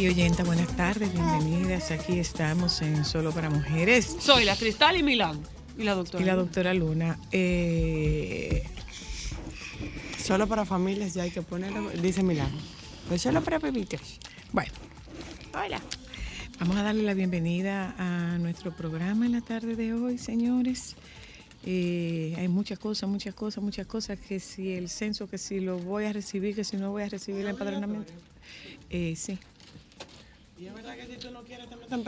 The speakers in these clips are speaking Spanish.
aquí, oyenta. Buenas tardes, bienvenidas. Aquí estamos en Solo para Mujeres. Soy la Cristal y Milán. Y la doctora. Y la doctora Luna. Eh, Solo para familias ya hay que ponerlo, dice Milán. Pues solo para bebitos. bueno, Hola. vamos a darle la bienvenida a nuestro programa en la tarde de hoy, señores. Eh, hay muchas cosas, muchas cosas, muchas cosas. Que si el censo, que si lo voy a recibir, que si no voy a recibir el empadronamiento. Eh, sí. ¿Y es verdad que si tú no quieres te meten?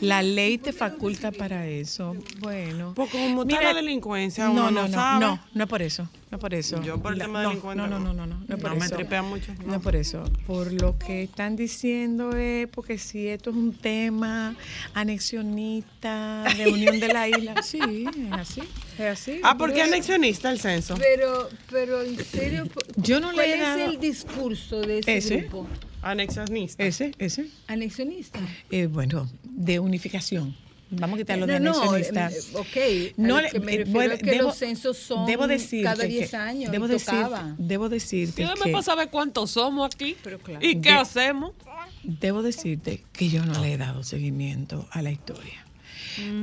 La ley te faculta para eso. Bueno. Porque como está Mira, la delincuencia, no, uno no, no, no, sabe. no, no es por eso, no es por eso. Yo por el La- tema de no, delincuente, No, no, no. no, no, no, es por No me eso. tripea mucho, No. no. es por eso. Por lo que están diciendo es porque si esto es un tema anexionista de unión de la isla, sí, es así, es así. Ah, ¿por qué anexionista el censo? Pero, pero en serio, Yo no le ¿cuál es el discurso de ese, Ese. grupo? Anexionista. Ese, ese, Anexionista. eh, bueno, de unificación. Vamos a quitarlo de no, no, anexionista. eh, ok. No le- lo que me eh, refiero bueno, es que debo- los censos son debo cada 10 que- años Debo, decir, debo decirte Dígame que, para saber cuántos somos aquí. Pero claro. ¿Y qué De- hacemos? debo decirte que yo no le he dado seguimiento a la historia.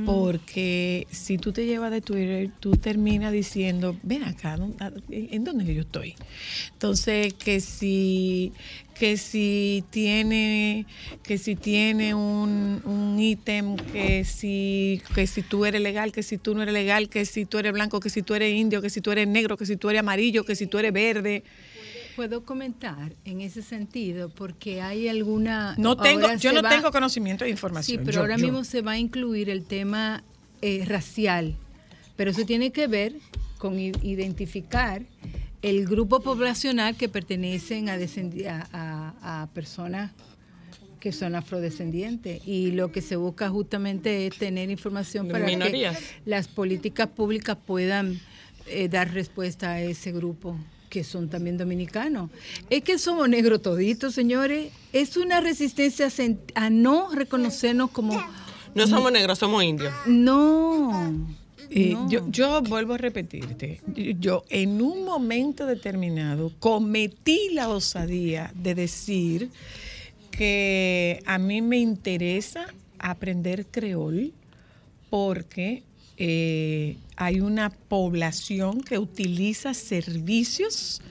Porque si tú te llevas de Twitter, tú terminas diciendo, ven acá, ¿dó- a- ¿en dónde yo estoy? Entonces, que si, que si tiene, que si tiene un, un ítem, que si, que si tú eres legal, que si tú no eres legal, que si tú eres blanco, que si tú eres indio, que si tú eres negro, que si tú eres amarillo, que si tú eres verde. Puedo comentar en ese sentido porque hay alguna... No tengo, yo no va- tengo conocimiento de Sí, información. pero Yo- ahora yo. mismo se va a incluir el tema eh, racial, pero eso tiene que ver con identificar el grupo poblacional que pertenecen a, a- a- a personas que son afrodescendientes y lo que se busca justamente es tener información para Minorías. que las políticas públicas puedan eh, dar respuesta a ese grupo que son también dominicanos. Es que somos negros toditos, señores. Es una resistencia a no reconocernos como No somos negros, somos indios. no. Eh, no. yo, yo vuelvo a repetirte, yo en un momento determinado cometí la osadía de decir que a mí me interesa aprender creol porque eh, hay una población que utiliza servicios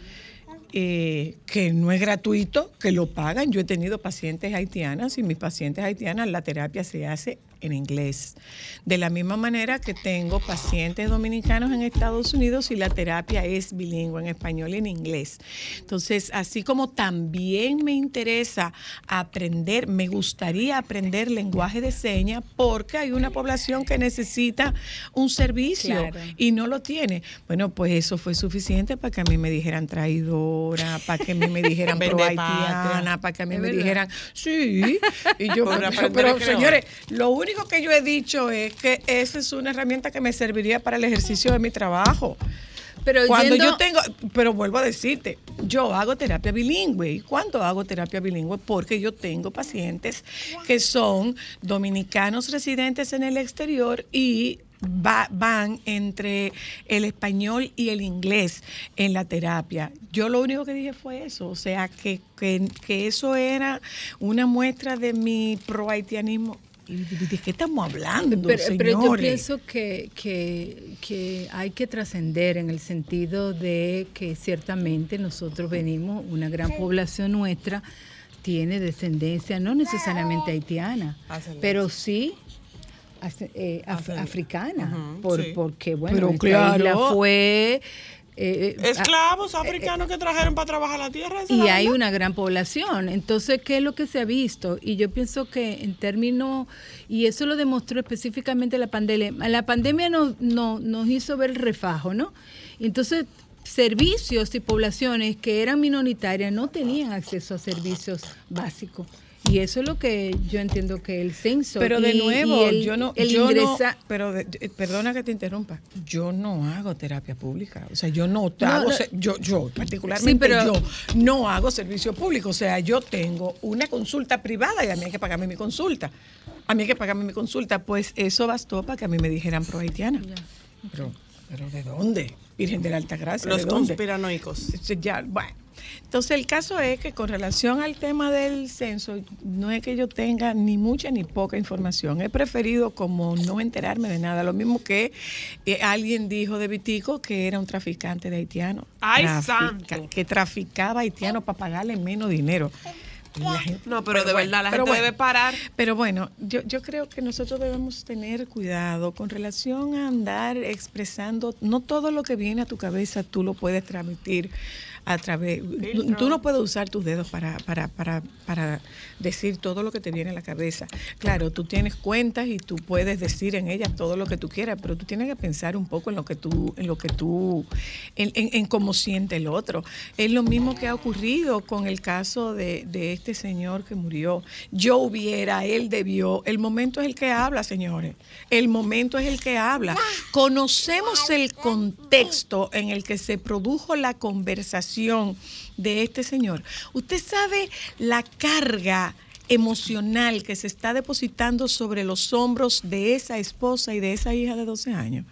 eh, que no es gratuito, que lo pagan. Yo he tenido pacientes haitianas y mis pacientes haitianas la terapia se hace en inglés. De la misma manera que tengo pacientes dominicanos en Estados Unidos y la terapia es bilingüe en español y en inglés. Entonces, así como también me interesa aprender, me gustaría aprender lenguaje de señas porque hay una población que necesita un servicio Claro. y no lo tiene. Bueno, pues eso fue suficiente para que a mí me dijeran traidora, para que a mí me dijeran pro haitiana, para que a mí me verdad. dijeran, sí. Y yo, pero, señores, lo único que yo he dicho es que esa es una herramienta que me serviría para el ejercicio de mi trabajo. Pero Cuando yendo- yo tengo, pero vuelvo a decirte, yo hago terapia bilingüe. ¿Y cuándo hago terapia bilingüe? Porque yo tengo pacientes que son dominicanos residentes en el exterior y va- van entre el español y el inglés en la terapia. Yo lo único que dije fue eso, o sea, que, que, que eso era una muestra de mi pro-haitianismo. ¿Y ¿De qué estamos hablando, Pero, pero yo señores? pienso que, que, que hay que trascender en el sentido de que ciertamente nosotros venimos, una gran población nuestra tiene descendencia no necesariamente haitiana, pero sí eh, af- africana, Ujú, por, sí. porque bueno, esta claro. isla fue... eh, eh, Esclavos africanos que trajeron para trabajar la tierra. y hay una gran población. Entonces, ¿qué es lo que se ha visto? Y yo pienso que en términos, y eso lo demostró específicamente la pandemia, la pandemia no- nos hizo ver el refajo, ¿no? Entonces, servicios y poblaciones que eran minoritarias no tenían acceso a servicios básicos. Y eso es lo que yo entiendo que el censo. Pero de y- nuevo, y el- yo no, el yo no- pero de- de- perdona que te interrumpa, yo no hago terapia pública, o sea, yo no, No, hago, no. yo, yo particularmente Sí, pero- yo no hago servicio público, o sea, yo tengo una consulta privada y a mí hay que pagarme mi consulta, a mí hay que pagarme mi consulta, pues eso bastó para que a mí me dijeran pro haitiana. Pero, pero ¿de dónde? Virgen de la Alta Gracia, Los ¿de dónde? conspiranoicos. Ya, bueno. Entonces el caso es que con relación al tema del censo, no es que yo tenga ni mucha ni poca información. He preferido como no enterarme de nada. Lo mismo que eh, alguien dijo de Vitico que era un traficante de haitianos. ¡Ay, Trafica- santo! Que traficaba haitianos para pagarle menos dinero. La gente- No, pero, de bueno, verdad, la pero gente bueno. debe parar. Pero bueno, yo, yo creo que nosotros debemos tener cuidado con relación a andar expresando, no todo lo que viene a tu cabeza tú lo puedes transmitir a través, tú, tú no puedes usar tus dedos para, para, para, para decir todo lo que te viene a la cabeza. Claro, tú tienes cuentas y tú puedes decir en ellas todo lo que tú quieras, pero tú tienes que pensar un poco en lo que tú, en lo que tú, en, en- en cómo siente el otro. Es lo mismo que ha ocurrido con el caso de, de este señor que murió. Yo hubiera, él debió. El momento es el que habla, señores. El momento es el que habla. Conocemos el contexto en el que se produjo la conversación de este señor. Usted sabe la carga emocional que se está depositando sobre los hombros de esa esposa y de esa hija de 12 años.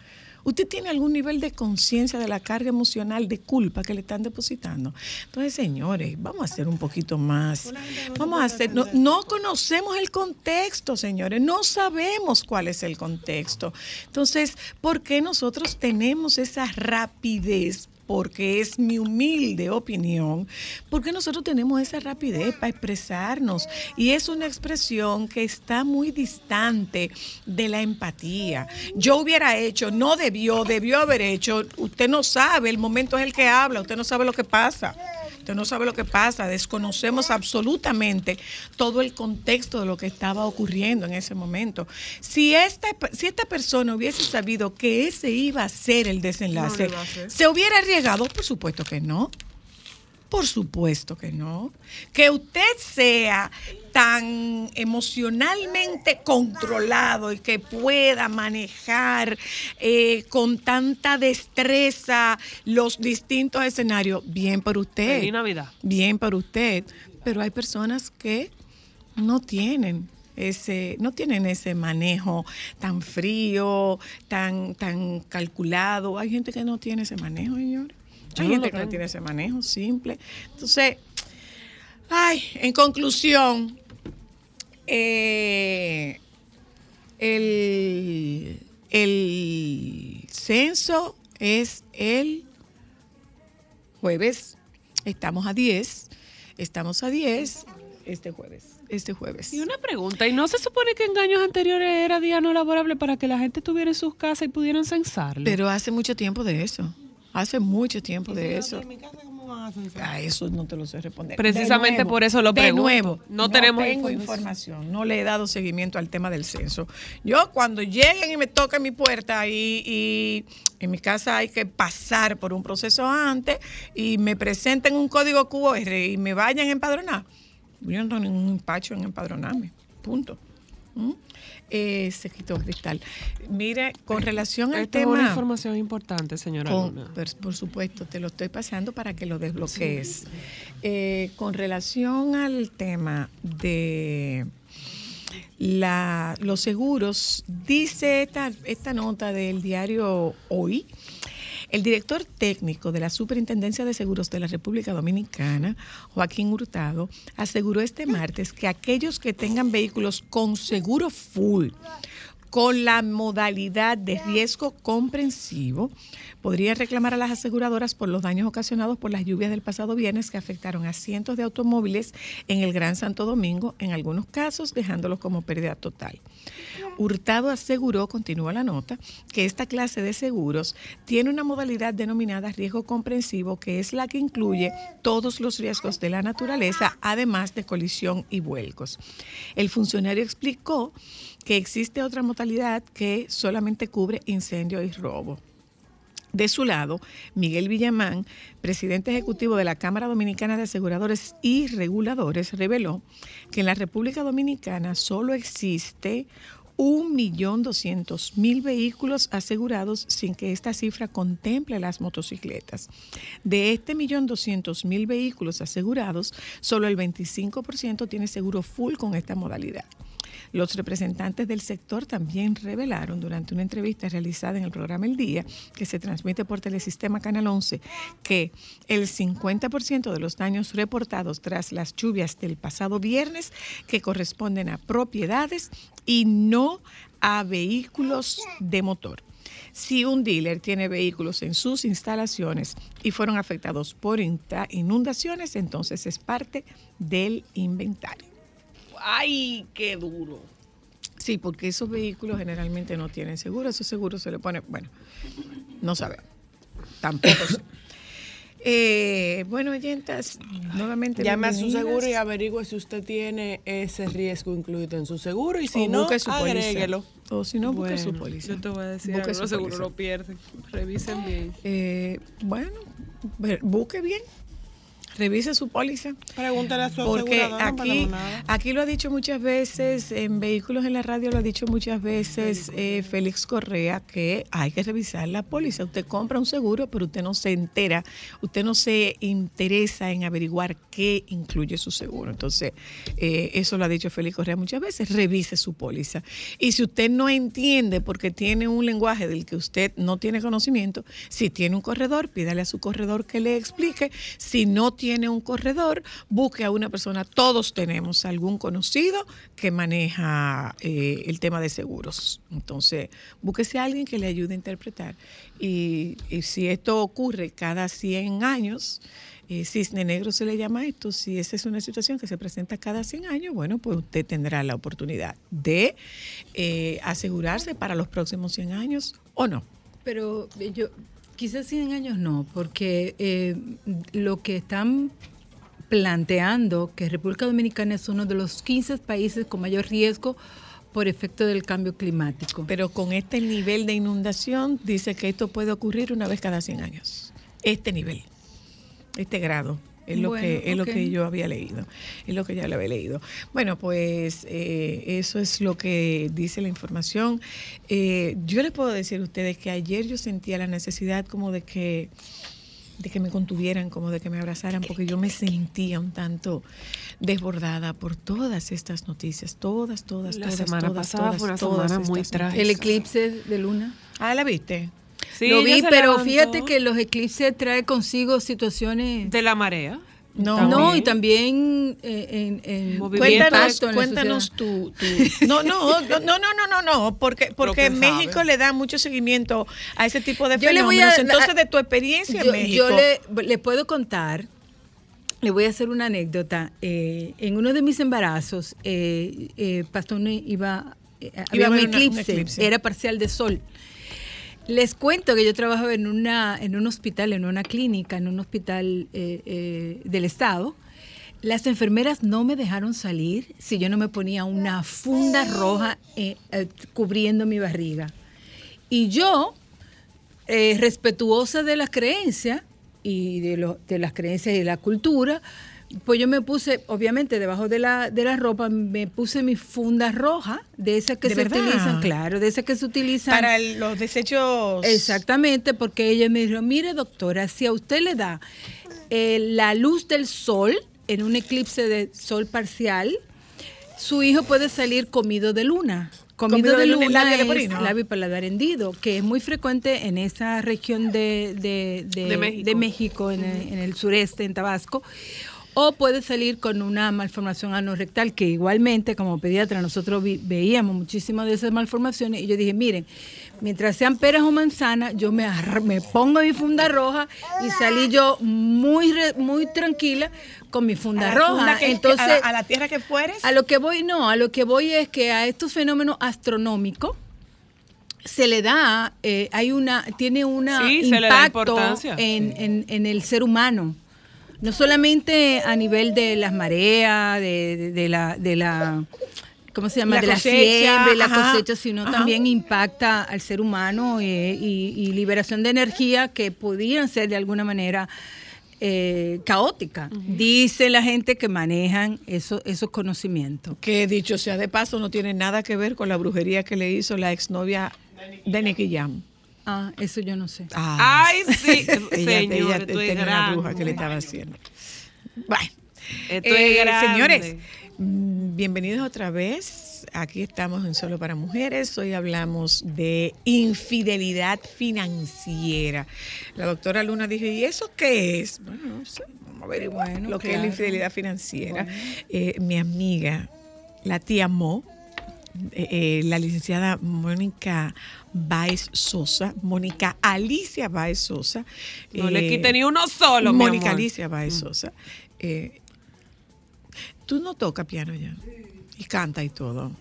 ¿Usted tiene algún nivel de conciencia de la carga emocional de culpa que le están depositando? Entonces, señores, vamos a hacer un poquito más. Vamos a hacer, no, no conocemos el contexto, señores, no sabemos cuál es el contexto. Entonces, ¿por qué nosotros tenemos esa rapidez porque es mi humilde opinión, porque nosotros tenemos esa rapidez para expresarnos y es una expresión que está muy distante de la empatía. Yo hubiera hecho, no debió, debió haber hecho, usted no sabe, el momento es el que habla, usted no sabe lo que pasa. Usted no sabe lo que pasa, desconocemos absolutamente todo el contexto de lo que estaba ocurriendo en ese momento. Si esta, si esta persona hubiese sabido que ese iba a ser el desenlace. ¿se hubiera arriesgado? Por supuesto que no. Por supuesto que no. Que usted sea tan emocionalmente controlado y que pueda manejar eh, con tanta destreza los distintos escenarios, bien por usted. Feliz Navidad. Bien por usted. Pero hay personas que no tienen ese, no tienen ese manejo tan frío, tan, tan calculado. Hay gente que no tiene ese manejo, señores. Hay gente que no tiene ese manejo simple. Entonces, ay, en conclusión, eh, el, el censo es el jueves. Estamos a 10. Estamos a 10 este jueves. Este jueves. Y una pregunta, ¿y no se supone que en años anteriores era día no laborable para que la gente estuviera en sus casas y pudieran censarlo? Pero hace mucho tiempo de eso. Hace mucho tiempo de eso. En mi casa, ¿cómo van a censar? A eso no te lo sé responder. Precisamente De nuevo, por eso lo de pregunto. nuevo, No tenemos tengo información. información. No le he dado seguimiento al tema del censo. Yo cuando lleguen y me toquen mi puerta y, y en mi casa hay que pasar por un proceso antes y me presenten un código QR y me vayan a empadronar. Yo no tengo ningún empacho en empadronarme. Punto. ¿Mm? Eh, se quitó cristal. Mire, con relación al Esta es tema. una información importante, señora Con- Luna. por, por supuesto, te lo estoy pasando para que lo desbloquees. Eh, con relación al tema de la, los seguros, dice esta, esta nota del diario Hoy, el director técnico de la Superintendencia de Seguros de la República Dominicana, Joaquín Hurtado, aseguró este martes que aquellos que tengan vehículos con seguro full, con la modalidad de riesgo comprensivo, podría reclamar a las aseguradoras por los daños ocasionados por las lluvias del pasado viernes que afectaron a cientos de automóviles en el Gran Santo Domingo, en algunos casos dejándolos como pérdida total. Hurtado aseguró, continúa la nota, que esta clase de seguros tiene una modalidad denominada riesgo comprensivo, que es la que incluye todos los riesgos de la naturaleza, además de colisión y vuelcos. El funcionario explicó que existe otra modalidad que solamente cubre incendio y robo. De su lado, Miguel Villamán, presidente ejecutivo de la Cámara Dominicana de Aseguradores y Reguladores, reveló que en la República Dominicana solo existe 1.200.000 vehículos asegurados sin que esta cifra contemple las motocicletas. De este 1.200.000 vehículos asegurados, solo el 25% tiene seguro full con esta modalidad. Los representantes del sector también revelaron durante una entrevista realizada en el programa El Día, que se transmite por Telesistema Canal 11, que el 50% de los daños reportados tras las lluvias del pasado viernes, que corresponden a propiedades y no a vehículos de motor. Si un dealer tiene vehículos en sus instalaciones y fueron afectados por inundaciones, entonces es parte del inventario. Ay, qué duro. Sí, porque esos vehículos generalmente no tienen seguro. Esos seguros se le pone, bueno, no sabemos. Tampoco sé. Eh, bueno, oyentas, nuevamente. Llame a su seguro y averigüe si usted tiene ese riesgo incluido en su seguro y si O no, busque su póliza. agréguelo. O si no, busque su Bueno, póliza. Yo te voy a decir, Busque algo, su los seguros póliza. lo pierden. Revisen bien. Eh, bueno, busque bien, revise su póliza. Pregúntale a su Porque no aquí, aquí lo ha dicho muchas veces, en Vehículos en la Radio lo ha dicho muchas veces eh, Félix Correa, que hay que revisar la póliza. Usted compra un seguro, pero usted no se entera, usted no se interesa en averiguar qué incluye su seguro. Entonces, eh, eso lo ha dicho Félix Correa muchas veces, revise su póliza. Y si usted no entiende porque tiene un lenguaje del que usted no tiene conocimiento, si tiene un corredor, pídale a su corredor que le explique. Si no tiene un corredor, busque a una persona. Todos tenemos algún conocido que maneja eh, el tema de seguros. Entonces, búsquese a alguien que le ayude a interpretar. Y, si esto ocurre cada 100 años, eh, cisne negro se le llama esto, si esa es una situación que se presenta cada 100 años, bueno, pues usted tendrá la oportunidad de eh, asegurarse para los próximos 100 años o no. Pero yo, quizás 100 años no, porque eh, lo que están planteando que República Dominicana es uno de los 15 países con mayor riesgo por efecto del cambio climático. Pero con este nivel de inundación, dice que esto puede ocurrir una vez cada 100 años. Este nivel, este grado. Es lo, Bueno, que, es lo que yo había leído, es lo que ya lo había leído. Bueno, pues eh, eso es lo que dice la información. Eh, yo les puedo decir a ustedes que ayer yo sentía la necesidad como de que de que me contuvieran, como de que me abrazaran, porque yo me sentía un tanto desbordada por todas estas noticias, todas, todas, La todas, semana todas, pasada todas, fue una todas semana muy trágica. El eclipse de luna. Ah, ¿la viste? Sí, Lo vi, pero levantó fíjate que los eclipses trae consigo situaciones... De la marea. No, No, y también eh, en, en Cuéntanos, en cuéntanos tu- No, no, no, no, no, no, no, porque, porque México sabe. le da mucho seguimiento a ese tipo de Yo le voy fenómenos. a- Entonces, de tu experiencia yo, en México. yo le, le puedo contar, le voy a hacer una anécdota. Eh, en uno de mis embarazos, eh, eh, Pastor iba, eh, había a un una- un eclipse, eclipse. era parcial de sol. Les cuento que yo trabajaba en, una, en un hospital, en una clínica, en un hospital eh, eh, del Estado. Las enfermeras no me dejaron salir si yo no me ponía una funda roja eh, cubriendo mi barriga. Y yo, respetuosa de las creencias y de las creencias y de la cultura, pues yo me puse, obviamente, debajo de la, de la ropa, me puse mi funda roja, de esas que ¿De se verdad? utilizan, claro, de esas que se utilizan. Para el- los desechos. Exactamente, porque ella me dijo, mire doctora, si a usted le da eh, la luz del sol en un eclipse de sol parcial, su hijo puede salir comido de luna. Comido, de, luna, labio es labio y paladar hendido, que es muy frecuente en esa región de, de- de- México. de México, en, el, en el sureste, en Tabasco. O puede salir con una malformación anorrectal, que igualmente como pediatra nosotros vi- veíamos muchísimas de esas malformaciones y yo dije, miren, mientras sean peras o manzanas, yo me, me pongo mi funda roja y salí yo muy, muy tranquila con mi funda roja. funda que- Entonces, a, la, a la tierra que fueres. a lo que voy, no, a lo que voy es que a estos fenómenos astronómicos se le da, eh, hay una, tiene una Sí, se le da impacto importancia. en, en- en el ser humano. No solamente a nivel de las mareas, de, de- de la, de la, ¿cómo se llama? La de la cosecha, siembra y la ajá, cosecha, sino ajá. también impacta al ser humano eh, y, y liberación de energía que podían ser de alguna manera eh, caótica. Dice la gente que manejan eso- esos conocimientos. Que dicho sea de paso, no tiene nada que ver con la brujería que le hizo la exnovia de Nicky Jam. Ah, eso yo no sé. Ah, Ay, sí, ella, señor, ella esto es tenía una bruja que le estaba haciendo. Bueno, Esto eh, es señores, mm, bienvenidos otra vez. Aquí estamos en Solo para Mujeres. Hoy hablamos de infidelidad financiera. La doctora Luna dijo, ¿y eso qué es? Bueno, no sé, vamos a averiguar Bueno, lo que es la infidelidad financiera. Eh, mi amiga, la tía Mo, eh, eh, la licenciada Mónica Baez Sosa, Mónica Alicia Baez Sosa. No le eh, quite ni uno solo, mi Mónica amor. Alicia Baez Sosa. eh, Tú no tocas piano ya. Y canta y todo.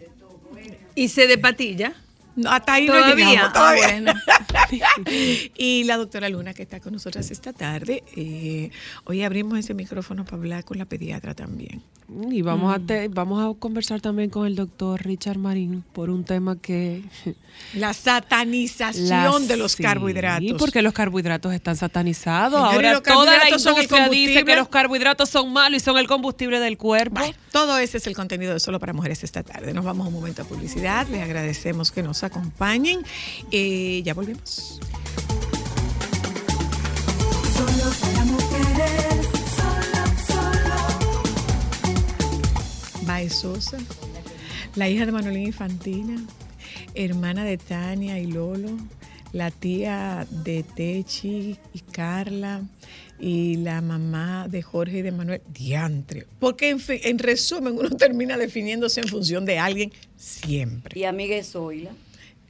Y se de patilla. No, hasta ahí no Todavía. Ah, bueno. y la doctora Luna, que está con nosotras esta tarde. eh, hoy abrimos ese micrófono para hablar con la pediatra también. Y vamos, a te- vamos a conversar también con el doctor Richard Marín por un tema que... La satanización la- de los sí, carbohidratos. porque los carbohidratos están satanizados. Ahora toda la industria dice que los carbohidratos son malos y son el combustible del cuerpo. Bueno, todo ese es el contenido de Solo para Mujeres esta tarde. Nos vamos un momento a publicidad. Les agradecemos que nos acompañen. Eh, ya volvemos. Solo Sosa, la hija de Manolín Infantina, hermana de Tania y Lolo, la tía de Techi y Carla y la mamá de Jorge y de Manuel. Diantre. Porque en, en resumen uno termina definiéndose en función de alguien siempre. Y amiga de Zoila,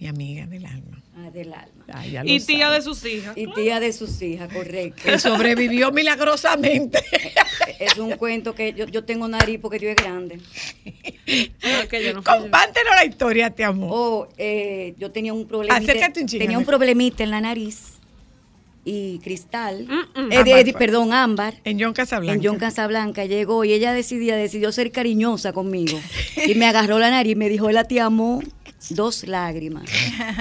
Mi amiga del alma. ah, del alma. Ah, Y tía sabe. de sus hijas. Y tía de sus hijas, correcto. Que sobrevivió milagrosamente. es un cuento que yo, yo tengo nariz porque Dios es grande. No, que yo no fui yo. Compártenos la historia, te amo. O eh, yo tenía un problemita. Acércate un chin, tenía un problemita en la nariz. Y Cristal, Mm, mm. eh, fue. perdón, Ámbar. En John Casablanca. En John Casablanca llegó y ella decidía, decidió ser cariñosa conmigo. Y me agarró la nariz y me dijo, la te amo, dos lágrimas.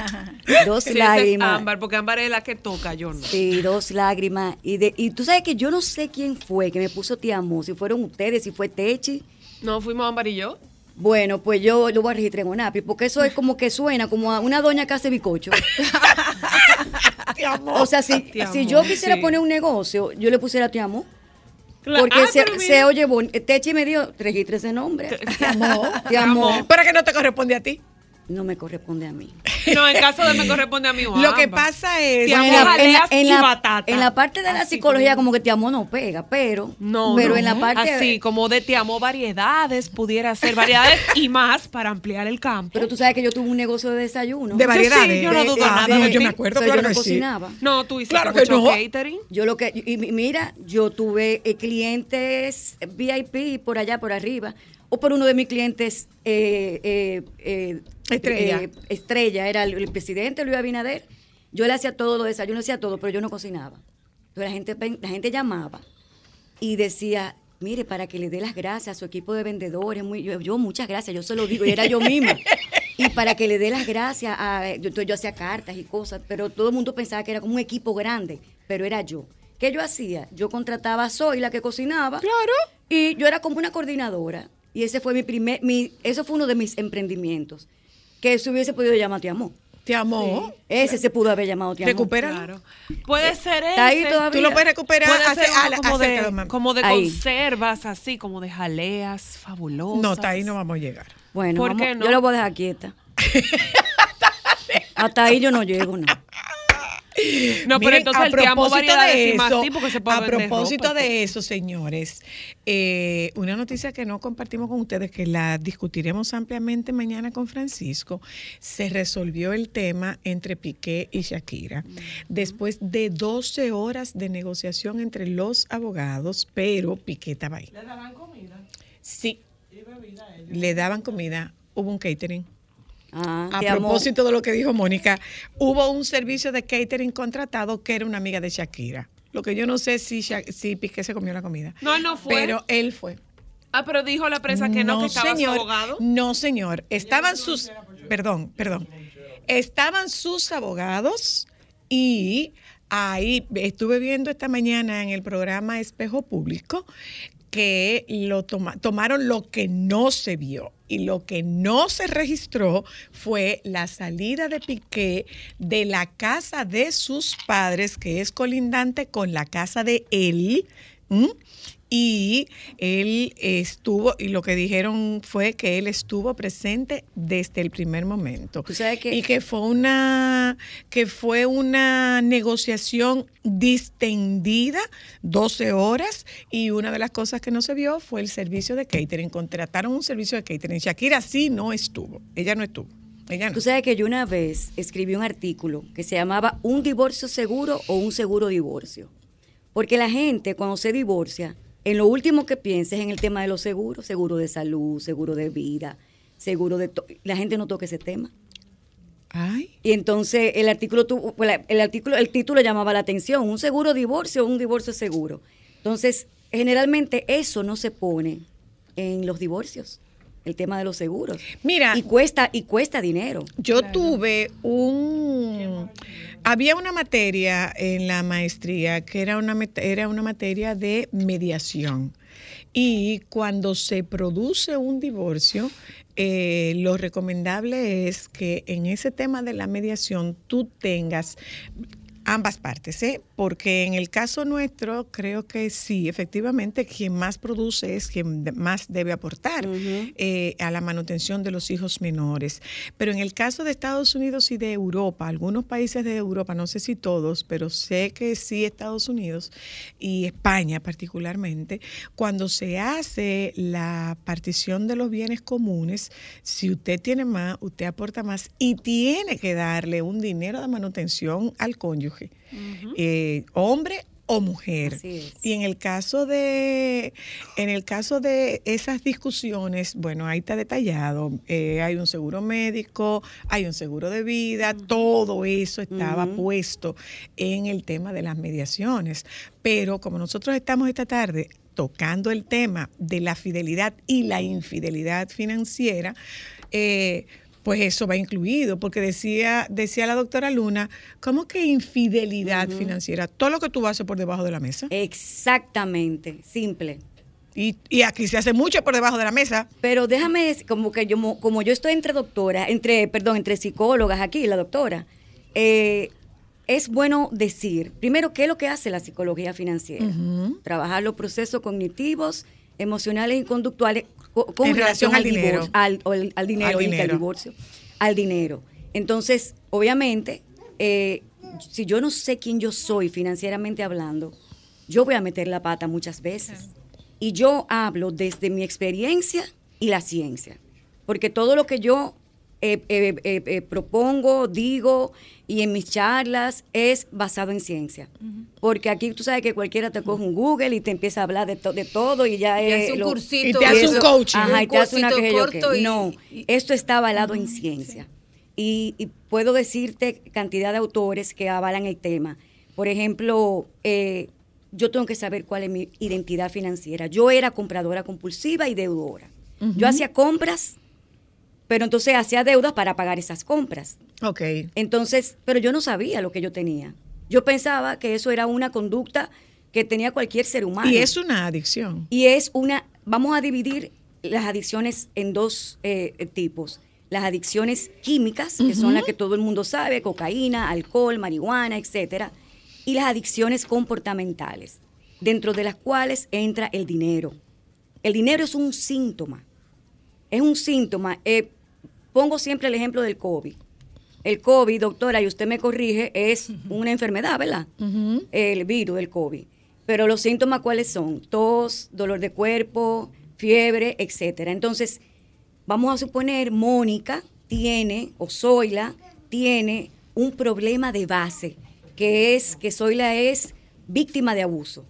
Dos Sí, esa es lágrimas. Ámbar, porque Ámbar es la que toca, yo no. Sí, dos lágrimas. Y, de, y tú sabes que yo no sé quién fue que me puso te amo, si fueron ustedes, si fue Techi. No, fuimos Ámbar y yo. Bueno, pues yo lo voy a registrar en ONAPI, porque eso es como que suena como a una doña que hace bicocho. Te amo. O sea, si, Te si yo quisiera sí. poner un negocio, yo le pusiera te amo. Porque Ah, se, pero se oye bonito. Techi me dio, registre ese nombre. Te amo. Te amo. Para que no te corresponde a ti. No me corresponde a mí. No, en caso de me corresponde a mí. Lo que pasa es. Te amo, en, la, en la- en y la- batata. en la parte de la Así psicología, como- como que te amo no pega, pero, No, pero no. en la parte. Así como de te amo variedades, pudiera ser variedades y más para ampliar el campo. Pero tú sabes que yo tuve un negocio de desayuno. De variedades. sí, yo no dudo Ah, nada de yo me acuerdo, pero claro yo no que sí. cocinaba. no, tú hiciste Claro que mucho no. catering. Yo lo que, y y mira, yo tuve eh, clientes VIP por allá, por arriba, o por uno de mis clientes eh, eh, eh, Estrella. eh, estrella, era el, el presidente Luis Abinader. Yo le hacía todo, los desayunos, hacía todo, pero yo no cocinaba. Entonces la gente, la gente llamaba y decía, mire, para que le dé las gracias a su equipo de vendedores, muy, yo, yo, muchas gracias, yo se lo digo, y era yo misma. Y para que le dé las gracias, a, yo, hacía cartas y cosas, pero todo el mundo pensaba que era como un equipo grande, pero era yo. ¿Qué yo hacía? Yo contrataba a Zoe, la que cocinaba. Claro. Y yo era como una coordinadora. Y ese fue mi primer, mi, eso fue uno de mis emprendimientos. Que se hubiese podido llamar Te Amo. Te amo. Ese se pudo haber llamado Te. Recupéralo. Claro. Puede ser ese. Está ahí todavía. Tú lo puedes recuperar. Puede hace- ser uno ala- como, de, mami. como de Ahí. conservas, así, como de jaleas fabulosas. No, hasta ahí no vamos a llegar. Bueno, ¿Por vamos- qué no? yo lo voy a dejar quieta. Hasta ahí yo no llego, no. No, pero Miren, entonces a propósito de eso, sí, porque se puede A propósito ropa. de eso, señores, eh, una noticia que no compartimos con ustedes, que la discutiremos ampliamente mañana con Francisco, se resolvió el tema entre Piqué y Shakira. Después de 12 horas de negociación entre los abogados, pero Piqué estaba ahí. ¿Le daban comida? Sí. Le daban comida. Hubo un catering. Ah, A propósito de lo que dijo Mónica, hubo un servicio de catering contratado que era una amiga de Shakira. Lo que yo no sé si, Sha- si Piqué se comió la comida. No, él no fue. Pero él fue. Ah, pero dijo la prensa que no, que estaba señor, su abogado. No, señor. Estaban sus. Perdón, perdón. Estaban sus abogados y ahí estuve viendo esta mañana en el programa Espejo Público que lo toma- tomaron lo que no se vio y lo que no se registró fue la salida de Piqué de la casa de sus padres, que es colindante con la casa de él. Y él estuvo, y lo que dijeron fue que él estuvo presente desde el primer momento. Tú sabes que- y que fue una, que fue una negociación distendida, 12 horas, y una de las cosas que no se vio fue el servicio de catering. Contrataron un servicio de catering. Shakira sí no estuvo, ella no estuvo. Ella no. Tú sabes que yo una vez escribí un artículo que se llamaba Un divorcio seguro o un seguro divorcio. Porque la gente cuando se divorcia, en lo último que piensa es en el tema de los seguros, seguro de salud, seguro de vida, seguro de... La gente no toca ese tema. Ay. Y entonces el artículo, tuvo- la- el artículo, el título llamaba la atención, un seguro divorcio o un divorcio seguro. Entonces, generalmente eso no se pone en los divorcios, el tema de los seguros. Mira. Y cuesta, y cuesta dinero. Yo tuve un... Había una materia en la maestría que era una, era una materia de mediación. Y cuando se produce un divorcio, eh, lo recomendable es que en ese tema de la mediación tú tengas ambas partes, ¿eh? porque en el caso nuestro creo que sí, efectivamente, quien más produce es quien más debe aportar eh, a la manutención de los hijos menores. Pero en el caso de Estados Unidos y de Europa, algunos países de Europa, no sé si todos, pero sé que sí Estados Unidos y España particularmente, cuando se hace la partición de los bienes comunes, si usted tiene más, usted aporta más y tiene que darle un dinero de manutención al cónyuge, eh, hombre o mujer. Y en el caso de, en el caso de esas discusiones, bueno, ahí está detallado. eh, hay un seguro médico, hay un seguro de vida, todo eso estaba puesto en el tema de las mediaciones. Pero como nosotros estamos esta tarde tocando el tema de la fidelidad y la infidelidad financiera, eh, pues eso va incluido, porque decía, decía la doctora Luna, ¿cómo que infidelidad financiera? Todo lo que tú haces por debajo de la mesa. Exactamente, simple. Y, y aquí se hace mucho por debajo de la mesa. Pero déjame decir, como que yo, mo- como yo estoy entre doctoras, entre, perdón, entre psicólogas aquí, la doctora, eh, es bueno decir, primero, ¿qué es lo que hace la psicología financiera? Trabajar los procesos cognitivos, emocionales y conductuales co- con En relación al dinero. al, o el- al dinero, Al dinero. divorcio, al dinero. Entonces, obviamente, eh, si yo no sé quién yo soy financieramente hablando, yo voy a meter la pata muchas veces. Y yo hablo desde mi experiencia y la ciencia. Porque todo lo que yo eh, eh, eh, eh, propongo, digo y en mis charlas es basado en ciencia. Porque aquí tú sabes que cualquiera te coge un Google y te empieza a hablar de, to- de todo y ya Y es hace un lo- cursito. y te hace un coaching. Ajá, y te hace una que corto y- No, esto está avalado en ciencia. Y, y puedo decirte cantidad de autores que avalan el tema. Por ejemplo, eh, yo tengo que saber cuál es mi identidad financiera. Yo era compradora compulsiva y deudora. Yo hacía compras, pero entonces hacía deudas para pagar esas compras. Ok. Entonces, pero yo no sabía lo que yo tenía. Yo pensaba que eso era una conducta que tenía cualquier ser humano. Y es una adicción. Y es una, vamos a dividir las adicciones en dos eh, tipos. Las adicciones químicas, que son las que todo el mundo sabe, cocaína, alcohol, marihuana, etcétera, y las adicciones comportamentales, dentro de las cuales entra el dinero. El dinero es un síntoma. Es un síntoma. Eh, pongo siempre el ejemplo del COVID. El COVID, doctora, y usted me corrige, es una enfermedad, ¿verdad? El virus del COVID. Pero los síntomas, ¿cuáles son? Tos, dolor de cuerpo, fiebre, etcétera. Entonces, vamos a suponer, Mónica tiene, o Zoila, tiene un problema de base, que es que Zoila es víctima de abuso.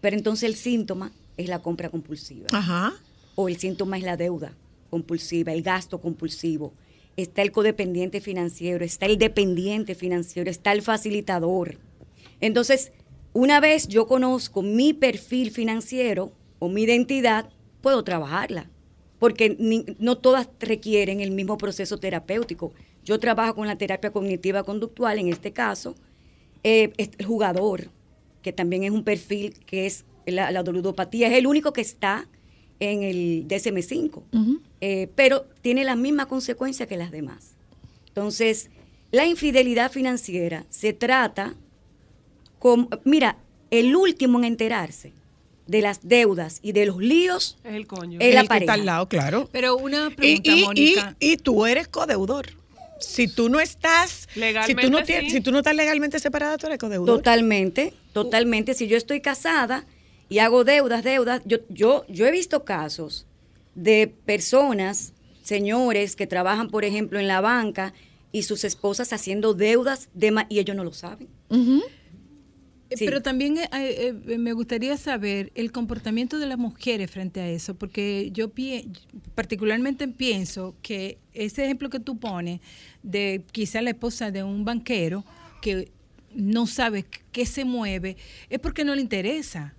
Pero entonces el síntoma es la compra compulsiva Ajá. o el síntoma es la deuda compulsiva, el gasto compulsivo. Está el codependiente financiero, está el dependiente financiero, está el facilitador. Entonces, una vez yo conozco mi perfil financiero o mi identidad, puedo trabajarla, porque ni- no todas requieren el mismo proceso terapéutico. Yo trabajo con la terapia cognitiva conductual, en este caso, eh, es el jugador, que también es un perfil que es la, la ludopatía, es el único que está en el DSM-5, eh, pero tiene la misma consecuencia que las demás. Entonces, la infidelidad financiera se trata como, mira, el último en enterarse de las deudas y de los líos Es el coño. es la El que está pareja. al lado, claro. Pero una Y, pregunta, y- y- Mónica. y tú eres codeudor. Si tú no estás, si tú no, Legalmente, tienes, sí. si tú no estás legalmente separada, tú eres codeudor. Totalmente, totalmente. Si yo estoy casada y hago deudas, deudas, yo, yo, yo he visto casos de personas, señores, que trabajan, por ejemplo, en la banca y sus esposas haciendo deudas de y ellos no lo saben. Eh, Sí. Pero también eh, eh, me gustaría saber el comportamiento de las mujeres frente a eso, porque yo pie- particularmente pienso que ese ejemplo que tú pones de quizá la esposa de un banquero que no sabe qué se mueve, es porque no le interesa.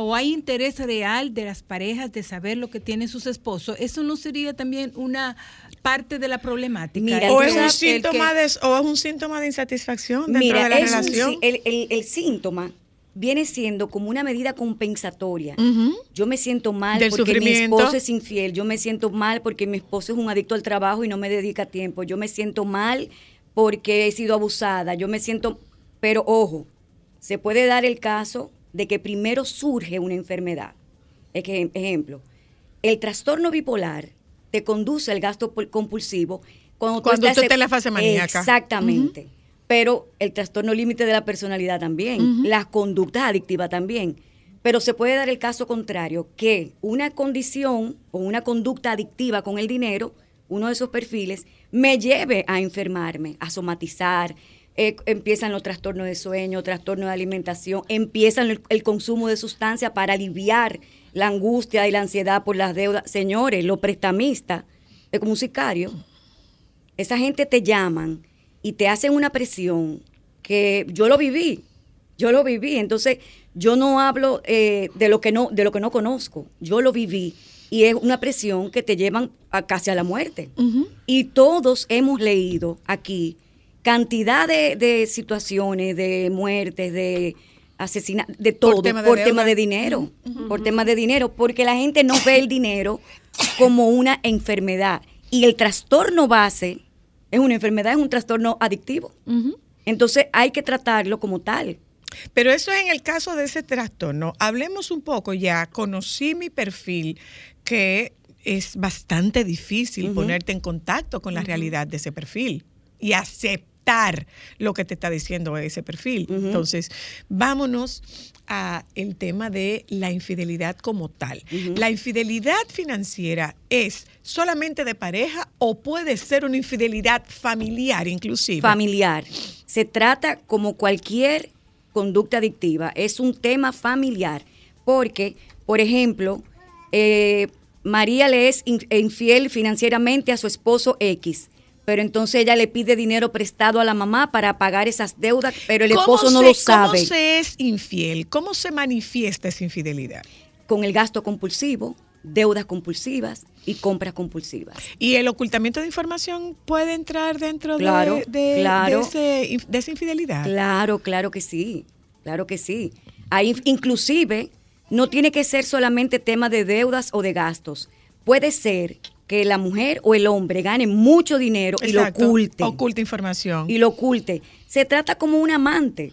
O hay interés real de las parejas de saber lo que tienen sus esposos. ¿Eso no sería también una parte de la problemática? Mira, O es, un síntoma que- de, o es un síntoma de insatisfacción dentro Mira, de la es relación. el, el- el síntoma viene siendo como una medida compensatoria. Yo me siento mal Del porque mi esposo es infiel. Yo me siento mal porque mi esposo es un adicto al trabajo y no me dedica tiempo. Yo me siento mal porque he sido abusada. Yo me siento... Pero ojo, se puede dar el caso de que primero surge una enfermedad. Ejemplo, el trastorno bipolar te conduce al gasto compulsivo cuando, Cuando estás tú estás en la fase maníaca. Exactamente. Pero el trastorno límite de la personalidad también, las conductas adictivas también. Pero se puede dar el caso contrario, que una condición o una conducta adictiva con el dinero, uno de esos perfiles, me lleve a enfermarme, a somatizar. Eh, empiezan los trastornos de sueño, trastornos de alimentación, empiezan el, el consumo de sustancias para aliviar la angustia y la ansiedad por las deudas. Señores, los prestamistas, es como un sicario, esa gente te llaman y te hacen una presión que yo lo viví, yo lo viví, entonces yo no hablo eh, de lo que no de lo que no conozco, yo lo viví y es una presión que te llevan a casi a la muerte. Y todos hemos leído aquí cantidad de, de situaciones, de muertes, de asesinatos, de todo, por tema tema de dinero, por tema de dinero, porque la gente no ve el dinero como una enfermedad. Y el trastorno base es una enfermedad, es un trastorno adictivo. Entonces hay que tratarlo como tal. Pero eso es en el caso de ese trastorno. Hablemos un poco ya. Conocí mi perfil que es bastante difícil ponerte en contacto con la realidad de ese perfil y aceptar lo que te está diciendo ese perfil. Entonces, vámonos a el tema de la infidelidad como tal. La infidelidad financiera es solamente de pareja o puede ser una infidelidad familiar inclusive. Familiar. Se trata como cualquier conducta adictiva, es un tema familiar. Porque, por ejemplo, eh, María le es in- infiel financieramente a su esposo X. Pero entonces ella le pide dinero prestado a la mamá para pagar esas deudas, pero el ¿Cómo esposo no se- lo sabe. ¿Cómo se es infiel? ¿Cómo se manifiesta esa infidelidad? Con el gasto compulsivo, deudas compulsivas y compras compulsivas. ¿Y el ocultamiento de información puede entrar dentro de- Claro, de, de claro. ese inf- de esa infidelidad? Claro, claro que sí, claro que sí. Ahí, inclusive, no tiene que ser solamente tema de deudas o de gastos. Puede ser que la mujer o el hombre gane mucho dinero y lo oculte. Oculta información. Y lo oculte. Se trata como un amante.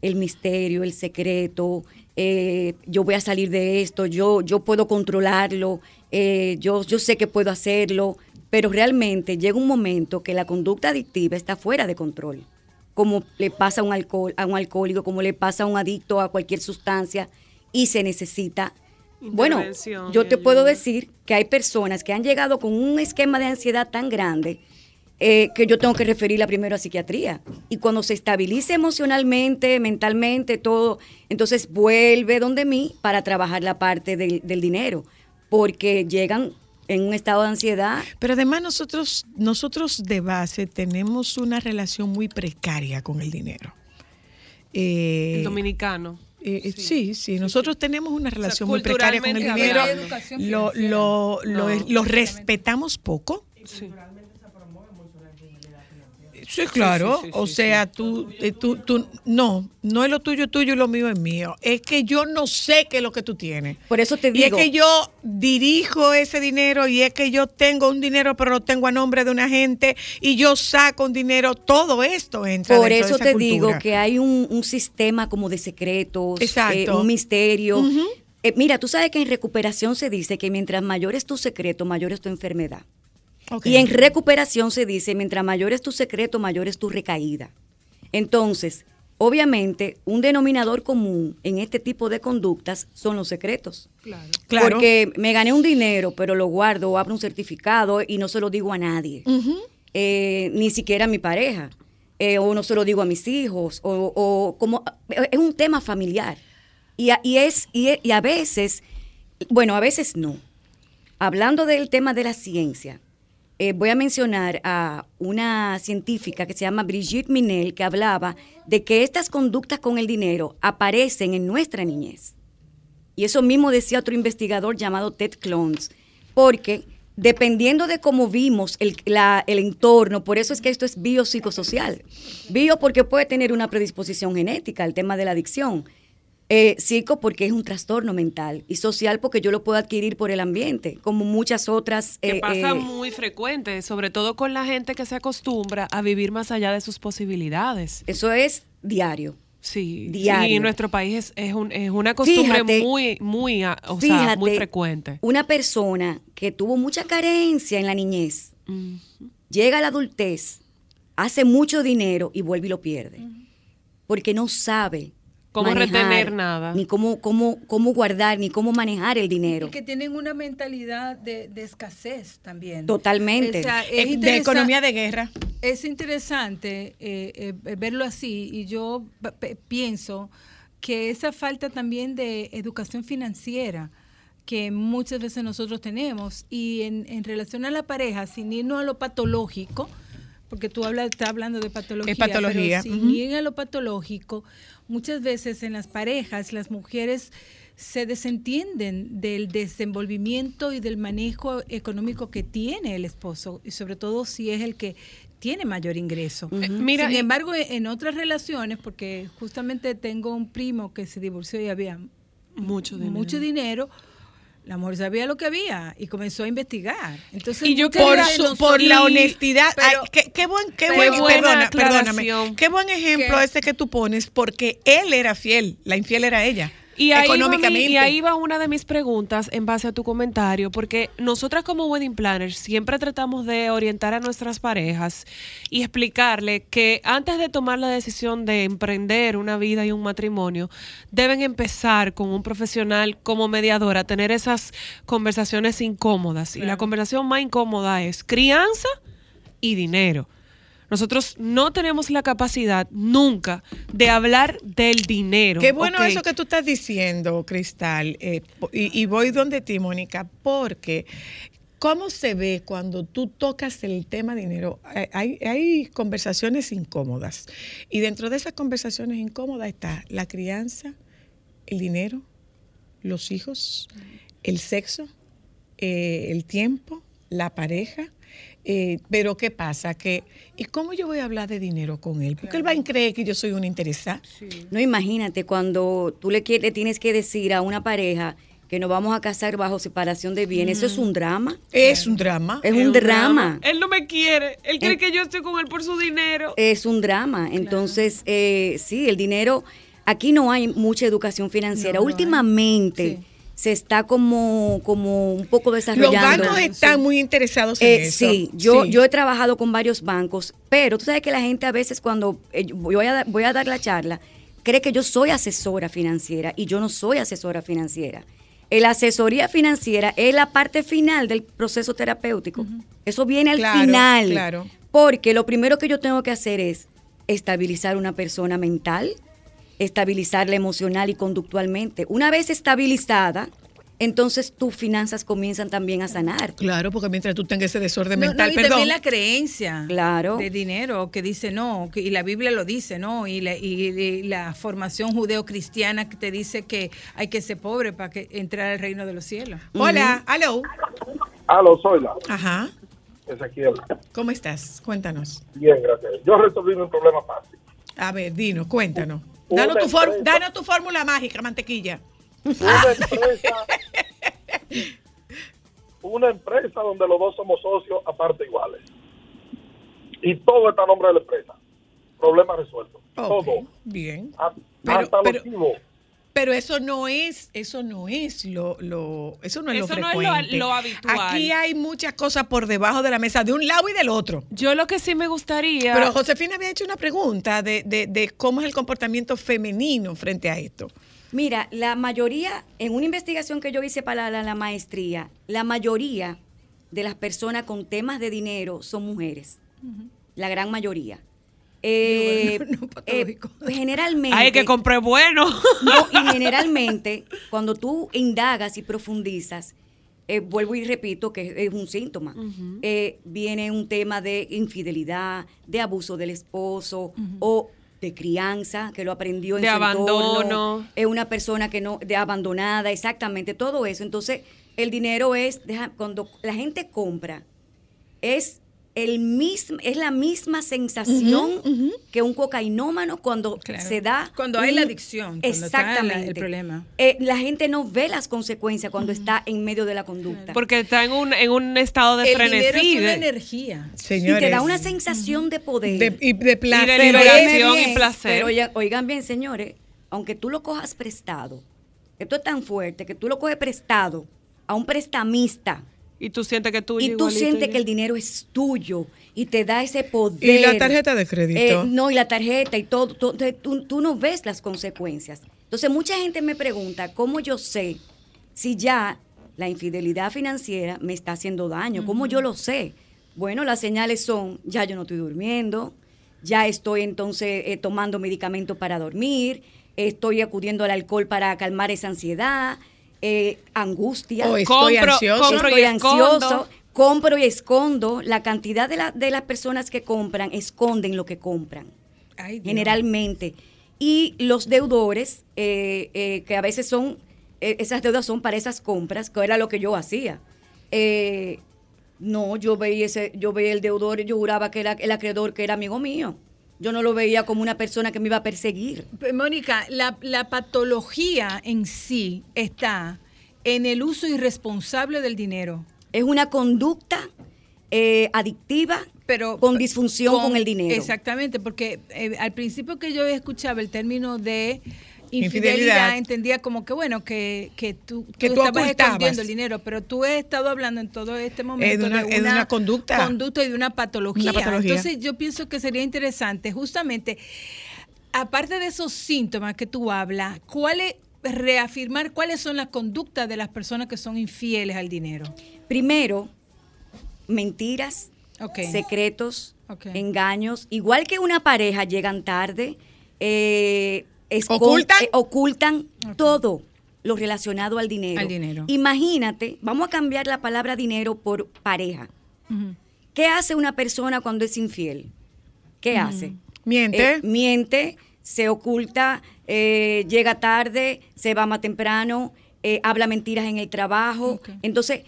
El misterio, el secreto, eh, yo voy a salir de esto, yo, yo puedo controlarlo, eh, yo, yo sé que puedo hacerlo, pero realmente llega un momento que la conducta adictiva está fuera de control, como le pasa a un, alcohol, a un alcohólico, como le pasa a un adicto a cualquier sustancia, y se necesita... Bueno, yo te puedo decir que hay personas que han llegado con un esquema de ansiedad tan grande eh, que yo tengo que referirla primero a psiquiatría. Y cuando se estabilice emocionalmente, mentalmente, todo, entonces vuelve donde mí para trabajar la parte del, del dinero, porque llegan en un estado de ansiedad. Pero además nosotros, nosotros de base tenemos una relación muy precaria con el dinero. Eh, El dominicano. Eh, eh, sí, sí, nosotros tenemos una relación muy precaria con el dinero. Lo, lo, lo, No. lo respetamos poco. Sí. Sí, claro. o sea, tú, eh, tú, tú, no, no es lo tuyo tuyo y lo mío es mío. Es que yo no sé qué es lo que tú tienes. Por eso te Y es digo. que yo dirijo ese dinero y es que yo tengo un dinero pero lo tengo a nombre de una gente y yo saco un dinero. Todo esto entra Por de eso esa te cultura. digo que hay un, un sistema como de secretos, Exacto. eh, un misterio. Eh, mira, tú sabes que en recuperación se dice que mientras mayor es tu secreto, mayor es tu enfermedad. Y en recuperación se dice, mientras mayor es tu secreto, mayor es tu recaída. Entonces, obviamente, un denominador común en este tipo de conductas son los secretos. Claro. Porque me gané un dinero, pero lo guardo o abro un certificado y no se lo digo a nadie. Eh, ni siquiera a mi pareja. Eh, o no se lo digo a mis hijos. O, o como es un tema familiar. Y a, y es, y, y a veces, bueno, a veces no. Hablando del tema de la ciencia, eh, voy a mencionar a una científica que se llama Brigitte Minel, que hablaba de que estas conductas con el dinero aparecen en nuestra niñez. Y eso mismo decía otro investigador llamado Ted Clones, porque dependiendo de cómo vimos el, el entorno, por eso es que esto es biopsicosocial. Bio porque puede tener una predisposición genética al tema de la adicción. Eh, psico porque es un trastorno mental y social porque yo lo puedo adquirir por el ambiente, como muchas otras. Que eh, pasa eh, muy frecuente, sobre todo con la gente que se acostumbra a vivir más allá de sus posibilidades. eso es diario. Sí, Diario. sí, en nuestro país es, es, un- es una costumbre Fíjate, muy, muy, ah, sea, muy frecuente. Una persona que tuvo mucha carencia en la niñez, llega a la adultez, hace mucho dinero y vuelve y lo pierde. Porque no sabe Cómo manejar, retener nada. Ni cómo, cómo, cómo guardar, ni cómo manejar el dinero. Y que tienen una mentalidad de, de escasez también. Totalmente. O sea, es Eh, de economía de guerra. Es interesante eh, eh, verlo así y yo pienso que esa falta también de educación financiera que muchas veces nosotros tenemos y en, en relación a la pareja, sin irnos a lo patológico, porque tú hablas, estás hablando de patología, Es patología, pero sin ujú. ir a lo patológico, muchas veces en las parejas las mujeres se desentienden del desenvolvimiento y del manejo económico que tiene el esposo y sobre todo si es el que tiene mayor ingreso. Mira, Sin embargo, en en otras relaciones, porque justamente tengo un primo que se divorció y había Mucho dinero. mucho dinero, la mujer sabía lo que había y comenzó a investigar. Entonces, Y yo por, su- por la honestidad. pero- Ay, qué, qué buen, qué buen, perdona, perdóname. Qué buen ejemplo Que- ese que tú pones, porque él era fiel, la infiel era ella. Y ahí, va mi- económicamente. y ahí va una de mis preguntas en base a tu comentario, porque nosotras como wedding planners siempre tratamos de orientar a nuestras parejas y explicarle que antes de tomar la decisión de emprender una vida y un matrimonio, deben empezar con un profesional como mediador a tener esas conversaciones incómodas. Y la conversación más incómoda es crianza y dinero. Nosotros no tenemos la capacidad nunca de hablar del dinero. Qué bueno eso que tú estás diciendo, Cristal. eh, y, y voy donde ti, Mónica, porque ¿cómo se ve cuando tú tocas el tema dinero? Hay, hay conversaciones incómodas. Y dentro de esas conversaciones incómodas está la crianza, el dinero, los hijos, el sexo, eh, el tiempo, la pareja. Eh, pero ¿qué pasa? Que, ¿Y cómo yo voy a hablar de dinero con él? Porque él va a creer que yo soy una interesada. No imagínate cuando tú le, le tienes que decir a una pareja que nos vamos a casar bajo separación de bienes. Eso es un drama. Es un drama. Es un drama. Él no me quiere. Él cree Eh. que yo estoy con él por su dinero. Es un drama. Entonces, eh, sí, el dinero, aquí no hay mucha educación financiera. No, no hay. Últimamente Sí. Se está como, como un poco Los desarrollando. bancos están muy interesados en Eh, eso. sí, yo, Sí. yo he trabajado con varios bancos, pero tú sabes que la gente a veces cuando eh, yo voy, a, dar- voy a dar la charla, cree que yo soy asesora financiera y yo no soy asesora financiera. La asesoría financiera es la parte final del proceso terapéutico. Eso viene al Claro, final. claro. Porque lo primero que yo tengo que hacer es estabilizar una persona mental, estabilizarla emocional y conductualmente. Una vez estabilizada, entonces tus finanzas comienzan también a sanar. Claro, porque mientras tú tengas ese desorden No, no, mental, y perdón. también la creencia Claro. de dinero que dice no, que- y la Biblia lo dice, ¿no? Y la, y- y la formación judeocristiana que te dice que hay que ser pobre para que entrar al reino de los cielos. Hola, hello. Aló, soy la. Ajá. Ezequiel. ¿Cómo estás? Cuéntanos. Bien, gracias. Yo resolví un problema fácil. A ver, dinos, cuéntanos. Danos tu, empresa- danos tu fórmula mágica, mantequilla. Una empresa, una empresa donde los dos somos socios aparte iguales. Y todo está a nombre de la empresa. Problema resuelto. Todo. Bien. A- Pero- hasta pero- los chivos. Pero eso no es, eso no es lo, lo eso no es Eso lo no es lo- frecuente. lo habitual. Aquí hay muchas cosas por debajo de la mesa, de un lado y del otro. Yo lo que sí me gustaría. Pero Josefina había hecho una pregunta de, de, de cómo es el comportamiento femenino frente a esto. Mira, la mayoría, en una investigación que yo hice para la, la maestría, la mayoría de las personas con temas de dinero son mujeres. La gran mayoría. Eh, No, no, eh, generalmente. Ay, que compré bueno. No, y generalmente, cuando tú indagas y profundizas, eh, vuelvo y repito que es un síntoma. Eh, viene un tema de infidelidad, de abuso del esposo o de crianza, que lo aprendió en De su entorno, abandono. Es una persona que no, de abandonada, exactamente, todo eso. Entonces, el dinero es, deja- cuando la gente compra, es el mismo, es la misma sensación que un cocainómano cuando Claro. se da. Cuando hay la adicción, cuando está la- Exactamente. el problema. Eh, la gente no ve las consecuencias cuando está en medio de la conducta. Porque está en un, en un estado de el frenesí. es una de- energía. y te da una sensación de poder. de, y de placer. de Pero liberación óigame y bien, placer. Pero oigan, oigan bien, señores, aunque tú lo cojas prestado, esto es tan fuerte que tú lo coges prestado a un prestamista Y tú sientes que tú y tú sientes que el dinero es tuyo y te da ese poder. Y la tarjeta de crédito. Eh, no, y la tarjeta y todo. tú, tú- tú no ves las consecuencias. Entonces, mucha gente me pregunta cómo yo sé si ya la infidelidad financiera me está haciendo daño. ¿Cómo yo lo sé? Bueno, las señales son, ya yo no estoy durmiendo, ya estoy entonces eh, tomando medicamentos para dormir, estoy acudiendo al alcohol para calmar esa ansiedad, eh, angustia. O estoy Compro- ansioso. compro y Estoy ansioso, compro y escondo. La cantidad de, la- de las personas que compran esconden lo que compran, Ay, Dios. generalmente. Y los deudores, eh, eh, que a veces son, eh, esas deudas son para esas compras, que era lo que yo hacía. Eh, no, yo veía, ese, yo veía el deudor y yo juraba que era el acreedor, que era amigo mío. Yo no lo veía como una persona que me iba a perseguir. Mónica, la, la patología en sí está en el uso irresponsable del dinero. Es una conducta eh, adictiva pero con disfunción con, el dinero. Exactamente, porque eh, al principio que yo escuchaba el término de Infidelidad. infidelidad, entendía como que bueno, que, que tú, Que tú estabas ocultabas. escondiendo el dinero, pero tú has estado hablando en todo este momento una- es de una conducta. conducta y de una patología. Una patología. Entonces yo pienso que sería interesante justamente, aparte de esos síntomas que tú hablas, ¿cuáles reafirmar cuáles son las conductas de las personas que son infieles al dinero? Primero, mentiras, secretos, engaños. Igual que una pareja llegan tarde, eh, ¿Ocultan? eh, ocultan todo lo relacionado al dinero. Al dinero. Imagínate, vamos a cambiar la palabra dinero por pareja. Ujú. ¿Qué hace una persona cuando es infiel? ¿Qué hace? Miente. Eh, miente, se oculta, eh, llega tarde, se va más temprano, eh, habla mentiras en el trabajo. Entonces,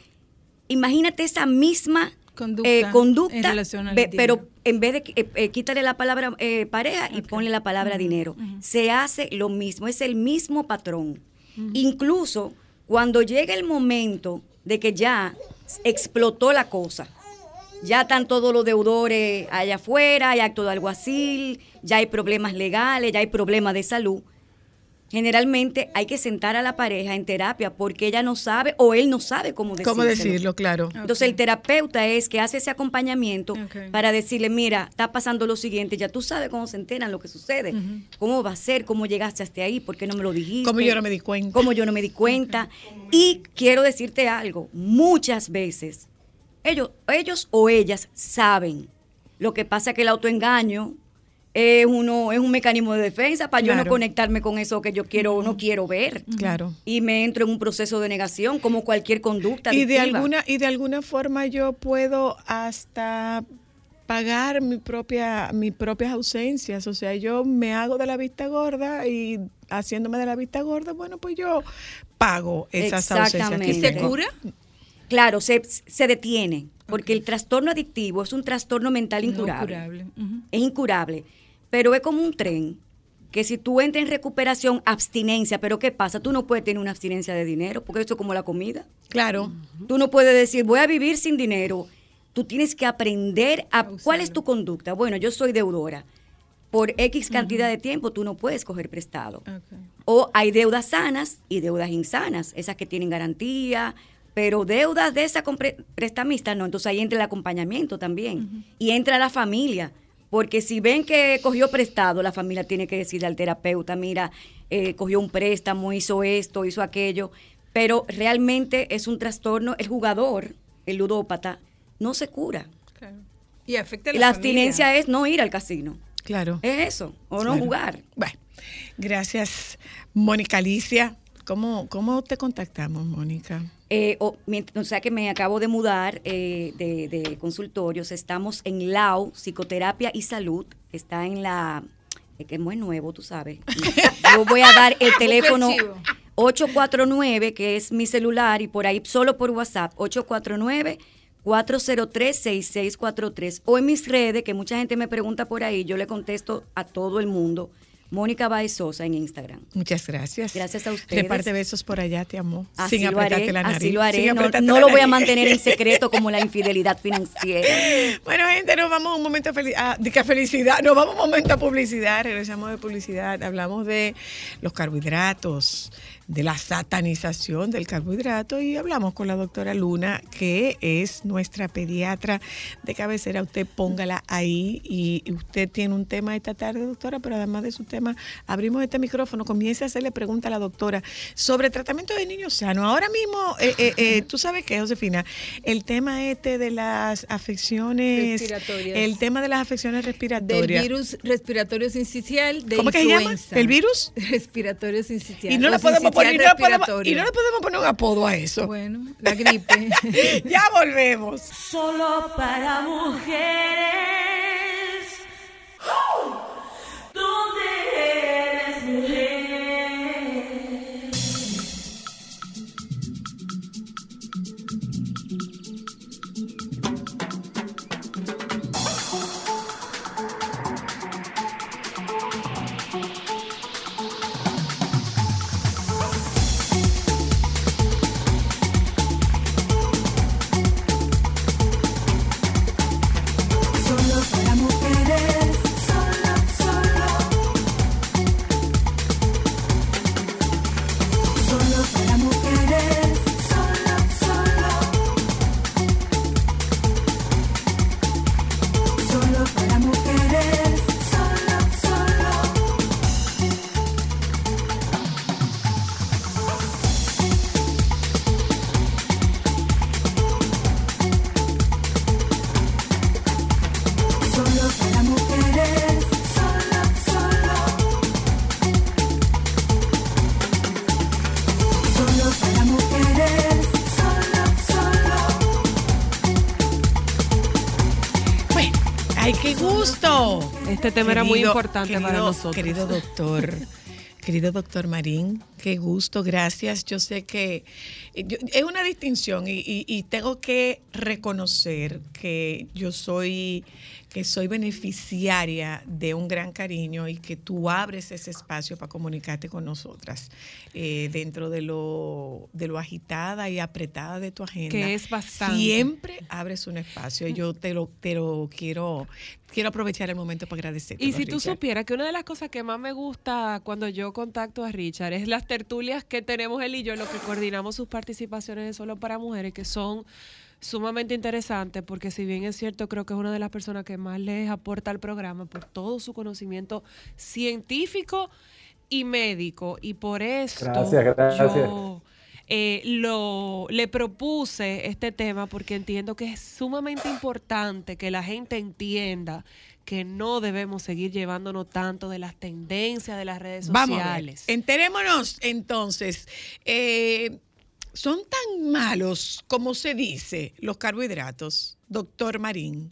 imagínate esa misma Conducta eh, en relación al pero en vez de eh, eh, quítale la palabra eh, pareja y ponle la palabra dinero. Se hace lo mismo, es el mismo patrón. Incluso cuando llega el momento de que ya explotó la cosa, ya están todos los deudores allá afuera, hay acto de alguacil, ya hay problemas legales, ya hay problemas de salud. Generalmente hay que sentar a la pareja en terapia porque ella no sabe o él no sabe cómo decirlo. ¿Cómo decirlo? Claro. Entonces el terapeuta es que hace ese acompañamiento para decirle, mira, está pasando lo siguiente, ya tú sabes cómo se enteran lo que sucede, cómo va a ser, cómo llegaste hasta ahí, por qué no me lo dijiste. Como yo no me di cuenta. Cómo yo no me di cuenta. Y quiero decirte algo, muchas veces ellos, ellos o ellas saben. Lo que pasa es que el autoengaño es uno es un mecanismo de defensa para yo no conectarme con eso que yo quiero o no quiero ver. Claro. Y me entro en un proceso de negación como cualquier conducta Y de alguna y de alguna forma yo puedo hasta pagar mi propia mis propias ausencias, o sea, yo me hago de la vista gorda y haciéndome de la vista gorda, bueno, pues yo pago esas ausencias que Exactamente. ¿Y se cura? Claro, se, se detiene. porque el trastorno adictivo es un trastorno mental No incurable. curable. Ujú. Es incurable, pero es como un tren que si tú entras en recuperación, abstinencia, pero ¿qué pasa? Tú no puedes tener una abstinencia de dinero, porque eso es como la comida. Claro. Tú no puedes decir, voy a vivir sin dinero. Tú tienes que aprender a... ¿Cuál es tu conducta? Bueno, yo soy deudora. Por X cantidad de tiempo tú no puedes coger prestado. O hay deudas sanas y deudas insanas, esas que tienen garantía, pero deudas de esa prestamista no. Entonces ahí entra el acompañamiento también. Y entra la familia. Porque si ven que cogió prestado, la familia tiene que decirle al terapeuta, mira, eh, cogió un préstamo, hizo esto, hizo aquello. Pero realmente es un trastorno. El jugador, el ludópata, no se cura. Claro. Y afecta a la, la familia. abstinencia es no ir al casino. Claro. Es eso, o no Claro. jugar. Bueno, gracias, Mónica Alicia. ¿Cómo, ¿Cómo te contactamos, Mónica? Eh, o, mient- o sea que me acabo de mudar eh, de, de consultorios. Estamos en LAU, Psicoterapia y Salud. Está en la... Es que es muy nuevo, tú sabes. Yo voy a dar el teléfono chivo. 849, que es mi celular, y por ahí solo por WhatsApp, 849-403-6643. O en mis redes, que mucha gente me pregunta por ahí, yo le contesto a todo el mundo. Mónica Baez Sosa en Instagram. Muchas gracias. Gracias a ustedes. Reparte besos por allá, te amo. Así sin lo apretarte haré, la nariz. así lo haré. No, lo voy a mantener en secreto como la infidelidad financiera. Bueno, gente, nos vamos a un momento ah, que felicidad. Nos vamos a un momento a publicidad. Regresamos de publicidad. Hablamos de los carbohidratos, de la satanización del carbohidrato y hablamos con la doctora Luna, que es nuestra pediatra de cabecera. Usted póngala ahí y usted tiene un tema esta tarde, doctora, pero además de su tema, abrimos este micrófono, comience a hacerle pregunta a la doctora sobre tratamiento de niños sanos. Ahora mismo, eh, eh, eh, tú sabes qué, Josefina, el tema este de las afecciones, Respiratorias. el tema de las afecciones Del respiratorias. virus respiratorio sincicial de ¿Cómo que se llama? ¿El virus? Respiratorio sincicial. Y no, o podemos y, no le podemos, y no le podemos poner un apodo a eso. Bueno, la gripe. ya volvemos. Solo para mujeres. ¿Dónde eres mujer? Este tema era muy importante para nosotros. Querido doctor, querido doctor Marín, qué gusto, gracias. Yo sé que yo- es una distinción y, y- y tengo que reconocer que yo soy que soy beneficiaria de un gran cariño y que tú abres ese espacio para comunicarte con nosotras eh, dentro de lo, de lo agitada y apretada de tu agenda. Que es bastante. Siempre abres un espacio y yo te lo, te lo quiero, quiero aprovechar el momento para agradecerte. Y si tú supieras que una de las cosas que más me gusta cuando yo contacto a Richard es las tertulias que tenemos él y yo, lo que coordinamos sus participaciones de Solo para Mujeres, que son sumamente interesantes, porque si bien es cierto, creo que es una de las personas que más les aporta al programa por todo su conocimiento científico y médico. Y por Gracias, gracias. yo eh, lo, le propuse este tema porque entiendo que es sumamente importante que la gente entienda que no debemos seguir llevándonos tanto de las tendencias de las redes Vamos sociales. Enterémonos entonces. eh, ¿Son tan malos como se dice los carbohidratos, doctor Marín?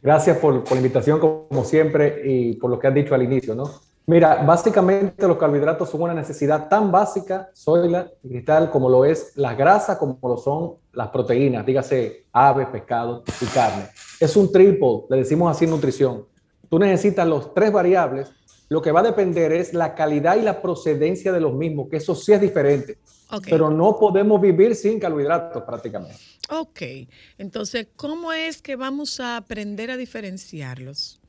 Gracias por, la invitación, como siempre, y por lo que has dicho al inicio, ¿no? Mira, básicamente los carbohidratos son una necesidad tan básica, y Cristal, como lo es las grasas, como lo son las proteínas, dígase aves, pescado y carne. Es un triple, le decimos así nutrición. Tú necesitas los tres variables. Lo que va a depender es la calidad y la procedencia de los mismos, que eso sí es diferente. Pero no podemos vivir sin carbohidratos prácticamente. Ok, entonces, ¿cómo es que vamos a aprender a diferenciarlos?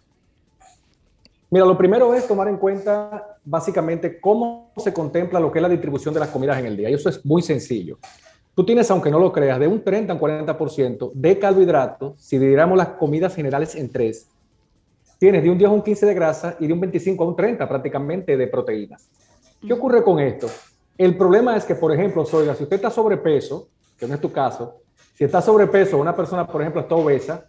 Mira, lo primero es tomar en cuenta básicamente cómo se contempla lo que es la distribución de las comidas en el día. Y eso es muy sencillo. Tú tienes, aunque no lo creas, de un 30 a un 40% de carbohidratos, si dividiéramos las comidas generales en tres, tienes de un 10 a un 15 de grasa y de un 25 a un 30 prácticamente de proteínas. ¿Qué ocurre con esto? El problema es que, por ejemplo, si usted está sobrepeso, que no es tu caso, si está sobrepeso, una persona, por ejemplo, está obesa,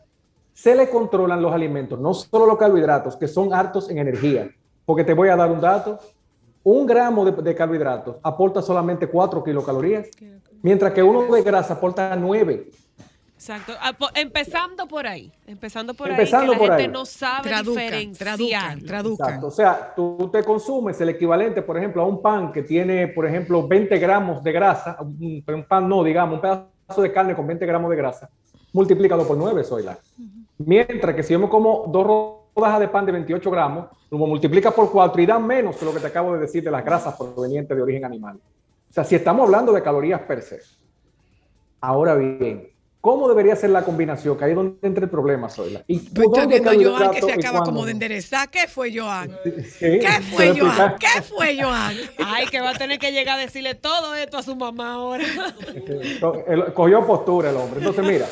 se le controlan los alimentos, no solo los carbohidratos, que son hartos en energía. Porque te voy a dar un dato, un gramo de, de carbohidratos aporta solamente 4 kilocalorías, mientras que uno de grasa aporta 9. Exacto. Ah, empezando por ahí. Empezando por Empezando ahí, que por la gente ahí. no sabe Traducan, diferenciar. traducan, traducan. Exacto. O sea, tú te consumes el equivalente, por ejemplo, a un pan que tiene, por ejemplo, 20 gramos de grasa, un, un pan no, digamos, un pedazo de carne con 20 gramos de grasa, multiplícalo por 9, Zoila. Mientras que si yo me como dos rodajas de pan de 28 gramos, lo multiplicas por 4 y da menos que lo que te acabo de decir de las grasas provenientes de origen animal. O sea, si estamos hablando de calorías per se. Ahora bien, ¿cómo debería ser la combinación? Que ahí es donde entra el problema, Zoila. ¿Y Pues viendo a Joan que se acaba como de enderezar. ¿Qué fue Joan? Sí, ¿Qué fue Joan? ¿Qué fue Joan? Ay, que va a tener que llegar a decirle todo esto a su mamá ahora. El- Cogió postura el hombre. Entonces, mira,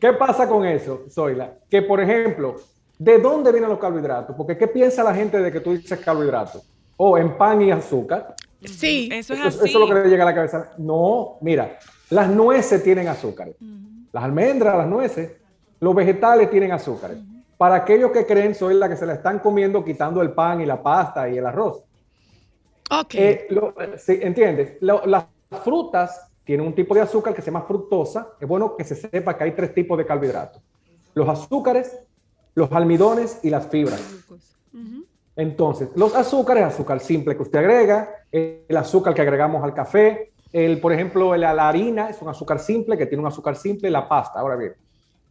¿qué pasa con eso, Zoila? Que, por ejemplo, ¿de dónde vienen los carbohidratos? Porque, ¿qué piensa la gente de que tú dices carbohidratos? O en pan y azúcar. Sí, Eso es así. eso es lo que le llega a la cabeza. No, mira, las nueces tienen azúcares. Las almendras, las nueces, los vegetales tienen azúcares. Para aquellos que creen, soy la que se la están comiendo quitando el pan y la pasta y el arroz. ok. Eh, lo- sí, ¿Entiendes? Lo- las frutas tienen un tipo de azúcar que se llama fructosa. Es bueno que se sepa que hay tres tipos de carbohidratos. Los azúcares, los almidones y las fibras. Entonces, los azúcares, azúcar simple que usted agrega, el azúcar que agregamos al café, el, por ejemplo, la, la harina es un azúcar simple que tiene un azúcar simple, la pasta. Ahora bien,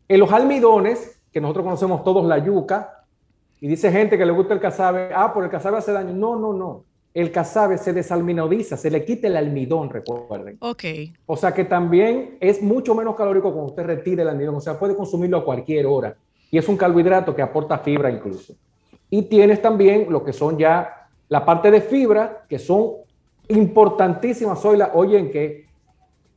en los almidones, que nosotros conocemos todos la yuca, y dice gente que le gusta el casabe, ah, por el casabe hace daño. No, no, no. El casabe se desalminodiza, se le quita el almidón, recuerden. Ok. O sea que también es mucho menos calórico cuando usted retire el almidón. O sea, puede consumirlo a cualquier hora. Y es un carbohidrato que aporta fibra incluso. Y tienes también lo que son ya la parte de fibra, que son importantísimas. Soy la, oyen que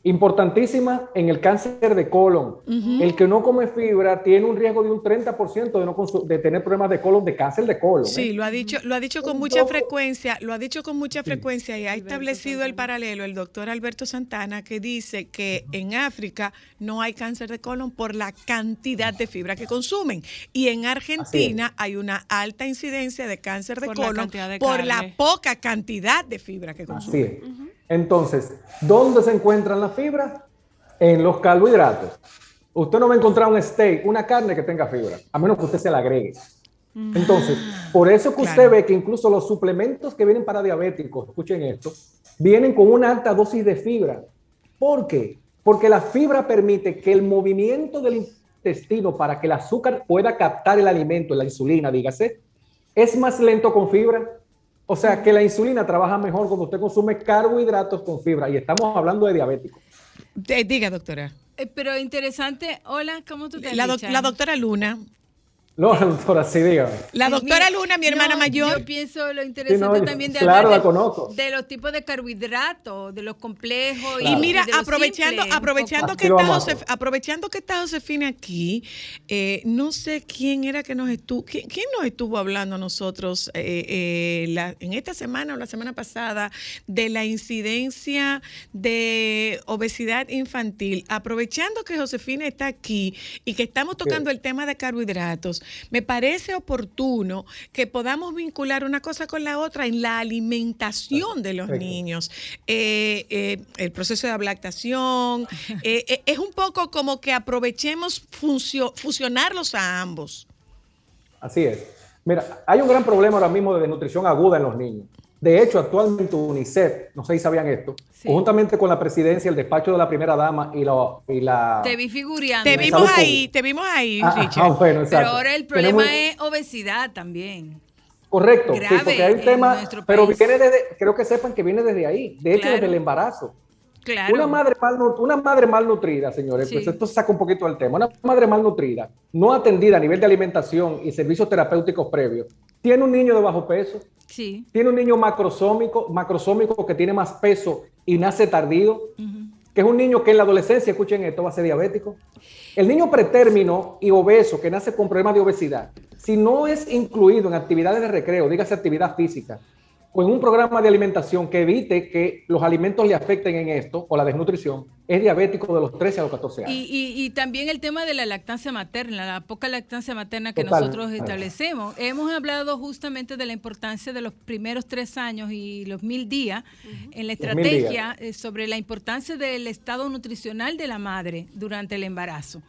importantísimas en el cáncer de colon. El que no come fibra tiene un riesgo de un 30% de, no de tener problemas de colon, de cáncer de colon. ¿eh? Sí, lo ha dicho, lo ha dicho con mucha frecuencia, lo ha dicho con mucha frecuencia y ha establecido el paralelo el doctor Alberto Santana que dice que en África no hay cáncer de colon por la cantidad de fibra que consumen. Y en Argentina hay una alta incidencia de cáncer de Por colon de por la poca cantidad de fibra que Así consumen. Entonces, ¿dónde se encuentran las fibras? En los carbohidratos. Usted no va a encontrar un steak, una carne que tenga fibra, a menos que usted se la agregue. Entonces, por eso que usted Claro. ve que incluso los suplementos que vienen para diabéticos, escuchen esto, vienen con una alta dosis de fibra. ¿Por qué? Porque la fibra permite que el movimiento del intestino para que el azúcar pueda captar el alimento, la insulina, dígase, es más lento con fibra. O sea que la insulina trabaja mejor cuando usted consume carbohidratos con fibra. Y estamos hablando de diabéticos. De- diga, doctora. Eh, pero interesante. Hola, ¿cómo tú te La, doc- la doctora Luna. No, doctora, sí, dígame. La doctora Luna, mi hermana no, mayor. Yo pienso lo interesante también de claro, hablar la de, conozco. de los tipos de carbohidratos, de los complejos. Y mira, aprovechando, simples, aprovechando que está Josef- aprovechando que está Josefina aquí, eh, no sé quién era que nos estuvo, quién, quién nos estuvo hablando a nosotros eh, eh, la- en esta semana o la semana pasada de la incidencia de obesidad infantil. Aprovechando que Josefina está aquí y que estamos tocando el tema de carbohidratos, me parece oportuno que podamos vincular una cosa con la otra en la alimentación de los niños. Eh, eh, el proceso de lactación. eh, es un poco como que aprovechemos fusionarlos a ambos. Así es. Mira, hay un gran problema ahora mismo de desnutrición aguda en los niños. De hecho, actualmente UNICEF, no sé si sabían esto, Sí. conjuntamente con la presidencia, el despacho de la primera dama y la... Y la Te vi figureando. Te vimos ahí, te vimos ahí, Ah, ah, Richard. ah, bueno, Pero ahora el problema Tenemos- es obesidad también. Correcto, sí, grave porque hay un tema, pero viene desde, creo que sepan que viene desde ahí, de hecho Claro. desde el embarazo. Claro. Una madre, malnu- una madre malnutrida, señores, Sí. pues esto saca un poquito del tema. Una madre malnutrida, no atendida a nivel de alimentación y servicios terapéuticos previos, tiene un niño de bajo peso, Sí. tiene un niño macrosómico, macrosómico que tiene más peso y nace tardío, que es un niño que en la adolescencia, escuchen esto, va a ser diabético. El niño pretérmino y obeso que nace con problemas de obesidad, si no es incluido en actividades de recreo, dígase actividad física, o en un programa de alimentación que evite que los alimentos le afecten en esto, o la desnutrición, es diabético de los 13 a los 14 años. Y, y- y también el tema de la lactancia materna, la poca lactancia materna que Total. nosotros establecemos. Hemos hablado justamente de la importancia de los primeros tres años y los mil días en la estrategia eh, sobre la importancia del estado nutricional de la madre durante el embarazo.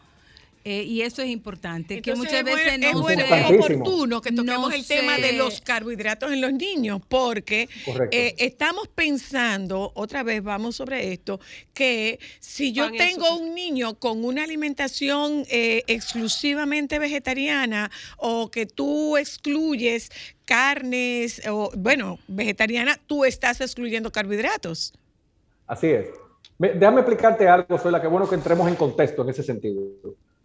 Eh, y eso es importante, que muchas es bueno- veces es no es oportuno que toquemos No el tema de los carbohidratos en los niños, porque eh, estamos pensando, otra vez vamos sobre esto, que si yo Pan tengo un niño con una alimentación eh, exclusivamente vegetariana o que tú excluyes carnes o, bueno, vegetariana, tú estás excluyendo carbohidratos. Así es. Me- déjame explicarte algo, Soy la que bueno que entremos en contexto en ese sentido.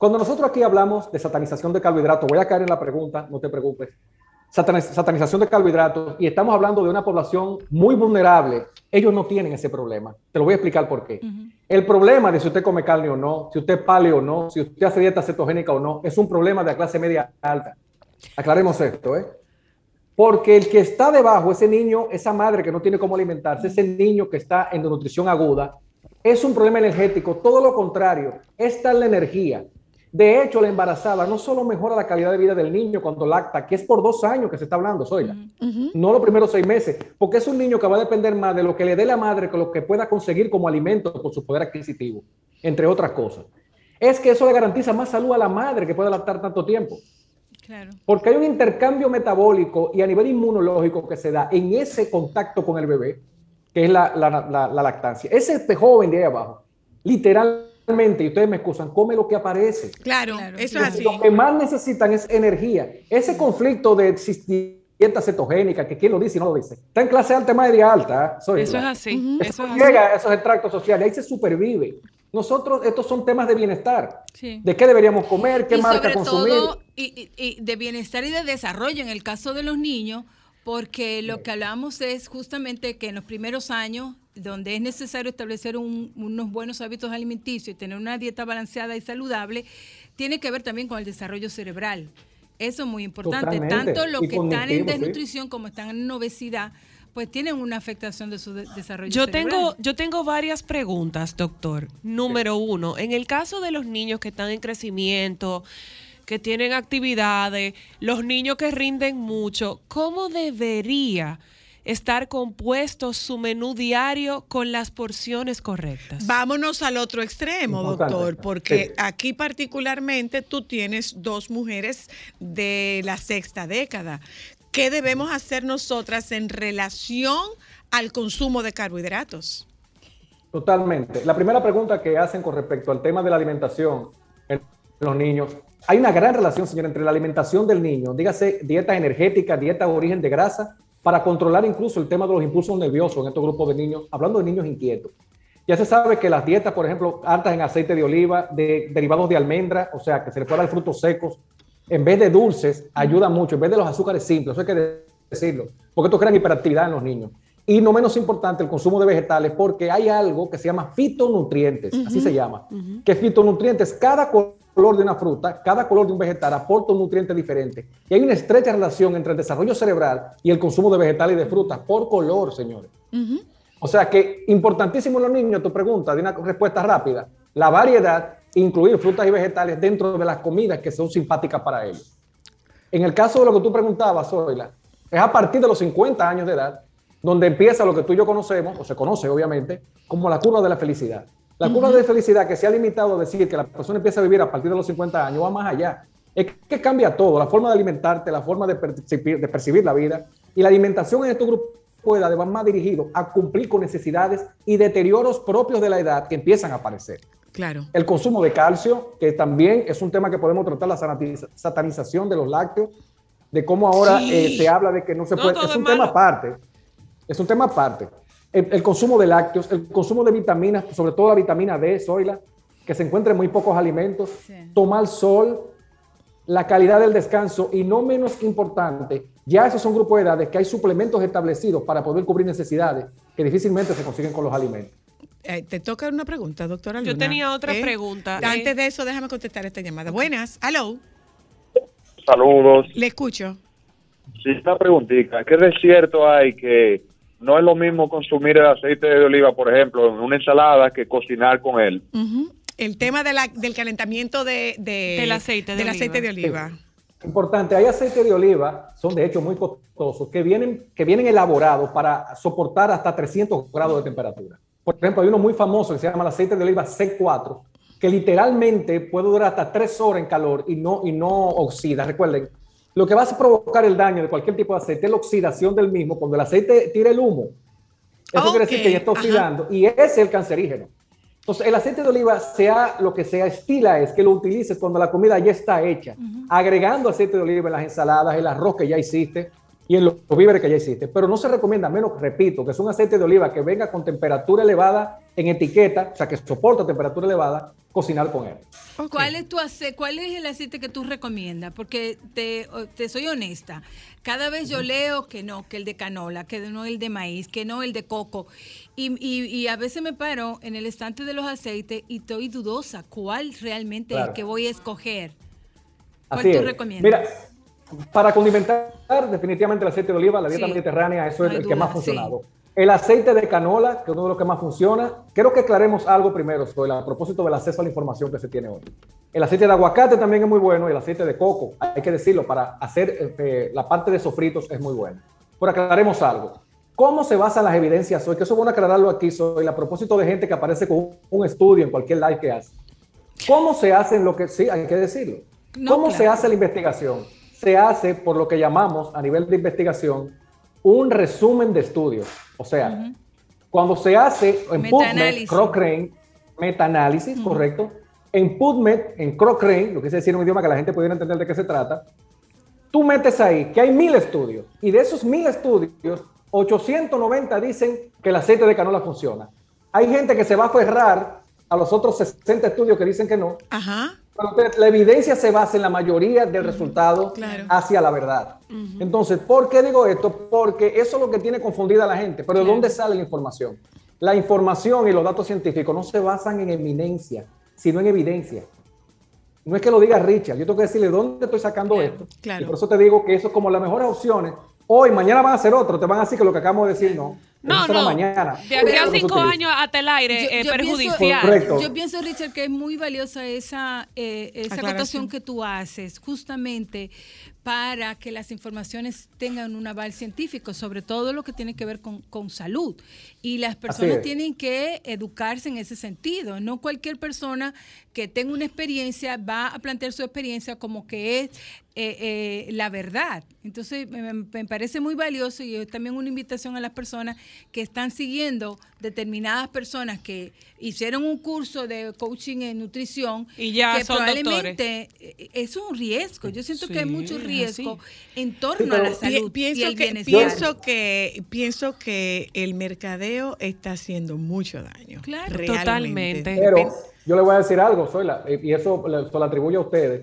Cuando nosotros aquí hablamos de satanización de carbohidratos, voy a caer en la pregunta, no te preocupes. Sataniz- satanización de carbohidratos y estamos hablando de una población muy vulnerable. Ellos no tienen ese problema. Te lo voy a explicar por qué. El problema de si usted come carne o no, si usted es paleo o no, si usted hace dieta cetogénica o no, es un problema de la clase media alta. Aclaremos esto, ¿eh? Porque el que está debajo, ese niño, esa madre que no tiene cómo alimentarse, ese niño que está en desnutrición aguda, es un problema energético. Todo lo contrario, esta es la energía. De hecho, la embarazada no solo mejora la calidad de vida del niño cuando lacta, que es por dos años que se está hablando, Zoila, no los primeros seis meses, porque es un niño que va a depender más de lo que le dé la madre que lo que pueda conseguir como alimento por su poder adquisitivo, entre otras cosas. Es que eso le garantiza más salud a la madre que puede lactar tanto tiempo. Claro. Porque hay un intercambio metabólico y a nivel inmunológico que se da en ese contacto con el bebé, que es la, la- la- la lactancia. Ese pe- joven de ahí abajo, literalmente, y ustedes me excusan, come lo que aparece. Claro, Claro. eso es así. Lo que más necesitan es energía. Ese conflicto de dieta cetogénica, que quién lo dice y no lo dice, está en clase alta, media alta. ¿eh? Soy Eso es así. Eso es así. Llega a esos extractos sociales, ahí se supervive. Nosotros, estos son temas de bienestar. Sí. De qué deberíamos comer, qué y marca sobre consumir. todo y, y- y de bienestar y de desarrollo en el caso de los niños, porque lo que hablamos es justamente que en los primeros años, donde es necesario establecer un- unos buenos hábitos alimenticios y tener una dieta balanceada y saludable, tiene que ver también con el desarrollo cerebral. Eso es muy importante. Totalmente. Tanto los que están en sí. desnutrición como están en obesidad, pues tienen una afectación de su de- desarrollo Yo cerebral. tengo, yo tengo varias preguntas, doctor. Número uno, en el caso de los niños que están en crecimiento, que tienen actividades, los niños que rinden mucho, ¿cómo debería estar compuesto su menú diario con las porciones correctas? Vámonos al otro extremo, Importante. doctor, porque Sí. aquí particularmente tú tienes dos mujeres de la sexta década. ¿Qué debemos hacer nosotras en relación al consumo de carbohidratos? Totalmente. La primera pregunta que hacen con respecto al tema de la alimentación en los niños, hay una gran relación, señor, entre la alimentación del niño, dígase dieta energética, dieta de origen de grasa, para controlar incluso el tema de los impulsos nerviosos en estos grupos de niños, hablando de niños inquietos. Ya se sabe que las dietas, por ejemplo, altas en aceite de oliva, de derivados de almendra, o sea, que se le pueda dar frutos secos, en vez de dulces, ayuda mucho, en vez de los azúcares simples, eso hay que decirlo, porque esto crea hiperactividad en los niños. Y no menos importante, el consumo de vegetales, porque hay algo que se llama fitonutrientes, así se llama, que fitonutrientes, cada color de una fruta, cada color de un vegetal aporta un nutriente diferente. Y hay una estrecha relación entre el desarrollo cerebral y el consumo de vegetales y de frutas por color, señores. O sea que importantísimo en los niños, tu pregunta, de una respuesta rápida, la variedad, incluir frutas y vegetales dentro de las comidas que son simpáticas para ellos. En el caso de lo que tú preguntabas, Zoila, es a partir de los 50 años de edad donde empieza lo que tú y yo conocemos, o se conoce obviamente, como la curva de la felicidad. La curva de felicidad que se ha limitado a decir que la persona empieza a vivir a partir de los 50 años va más allá. es que cambia todo, la forma de alimentarte, la forma de percibir, de percibir la vida. Y la alimentación en estos grupos de edad va más dirigido a cumplir con necesidades y deterioros propios de la edad que empiezan a aparecer. Claro. El consumo de calcio, que también es un tema que podemos tratar, la satanización de los lácteos, de cómo ahora Sí. eh, se habla de que no se No, puede. Es un tema aparte. Es un tema aparte. El, el consumo de lácteos, el consumo de vitaminas, sobre todo la vitamina D, Zoila, que se encuentra en muy pocos alimentos, Sí. tomar sol, la calidad del descanso y no menos importante, ya esos son grupos de edades que hay suplementos establecidos para poder cubrir necesidades que difícilmente se consiguen con los alimentos. Eh, te toca una pregunta, doctora Yo tenía otra ¿Eh? pregunta. Antes Eh, de eso, déjame contestar esta llamada. Buenas, hello, Saludos. le escucho. Sí, una preguntita. ¿Qué de cierto hay que no es lo mismo consumir el aceite de oliva, por ejemplo, en una ensalada que cocinar con él? El tema de la- del calentamiento de, de- Del aceite de del oliva. aceite de oliva. Importante, hay aceite de oliva, son de hecho muy costosos, que vienen, que vienen elaborados para soportar hasta 300 grados de temperatura. Por ejemplo, hay uno muy famoso que se llama el aceite de oliva C4, que literalmente puede durar hasta 3 horas en calor y no, y no oxida. Recuerden, lo que va a provocar el daño de cualquier tipo de aceite es la oxidación del mismo. Cuando el aceite tira el humo, eso quiere decir que ya está ajá. oxidando y ese es el cancerígeno. Entonces, el aceite de oliva, sea lo que sea, estila es que lo utilices cuando la comida ya está hecha, agregando aceite de oliva en las ensaladas, el arroz que ya hiciste y en los víveres que ya hiciste. Pero no se recomienda, menos, repito, que es un aceite de oliva que venga con temperatura elevada en etiqueta, o sea, que soporta temperatura elevada, cocinar con él. ¿Cuál es, tu ace- ¿Cuál es el aceite que tú recomiendas? Porque te, te soy honesta, cada vez yo leo que no, que el de canola, que no el de maíz, que no el de coco. Y, y- y a veces me paro en el estante de los aceites y estoy dudosa cuál realmente es el que voy a escoger. ¿Cuál Así tú es. recomiendas? Mira, para condimentar definitivamente el aceite de oliva, la dieta Sí. mediterránea, eso es el que duda, más ha funcionado. sí. El aceite de canola, que es uno de los que más funciona. Quiero que aclaremos algo primero sobre a propósito del acceso a la información que se tiene hoy. El aceite de aguacate también es muy bueno y el aceite de coco, hay que decirlo, para hacer eh, la parte de sofritos es muy bueno. Pero aclaremos algo. ¿Cómo se basan las evidencias hoy? Que eso es bueno aclararlo aquí, soy a propósito de gente que aparece con un, estudio en cualquier live que hace. ¿Cómo se hacen lo que sí, hay que decirlo? No, ¿Cómo se claro. hace la investigación? Se hace por lo que llamamos a nivel de investigación un resumen de estudios. O sea, cuando se hace en PubMed, Metaanálisis. Cochrane, metaanálisis, correcto. En PubMed, en Cochrane, lo que es decir en un idioma que la gente pudiera entender de qué se trata, tú metes ahí que hay mil estudios y de esos mil estudios, 890 dicen que el aceite de canola funciona. Hay gente que se va a aferrar a los otros 60 estudios que dicen que no, Ajá. Pero entonces, la evidencia se basa en la mayoría del resultado Claro. hacia la verdad. Entonces, ¿por qué digo esto? Porque eso es lo que tiene confundida a la gente. Pero ¿de dónde sale la información? La información y los datos científicos no se basan en eminencia, sino en evidencia. No es que lo diga Richard, yo tengo que decirle dónde estoy sacando esto. Y por eso te digo que eso es como las mejores opciones. Hoy, mañana van a hacer otro, te van a decir que lo que acabamos de decir no. No, no. mañana. De aquí a cinco años hasta el aire Yo- es yo pienso- perjudicial. Correcto. Yo pienso, Richard, que es muy valiosa esa, eh, esa acotación que tú haces, justamente para que las informaciones tengan un aval científico, sobre todo lo que tiene que ver con, con salud. Y las personas tienen que educarse en ese sentido. No cualquier persona que tenga una experiencia va a plantear su experiencia como que es eh, eh, la verdad. Entonces, me, me parece muy valioso y es también una invitación a las personas que están siguiendo determinadas personas que hicieron un curso de coaching en nutrición Y ya que son probablemente eh, es un riesgo. Yo siento que hay mucho es riesgo así. en torno a la salud Pi- pienso y el que bienestar. pienso que pienso que el mercadeo está haciendo mucho daño. Claro. realmente. Totalmente. Pero yo le voy a decir algo, eh, y eso se lo atribuyo a ustedes.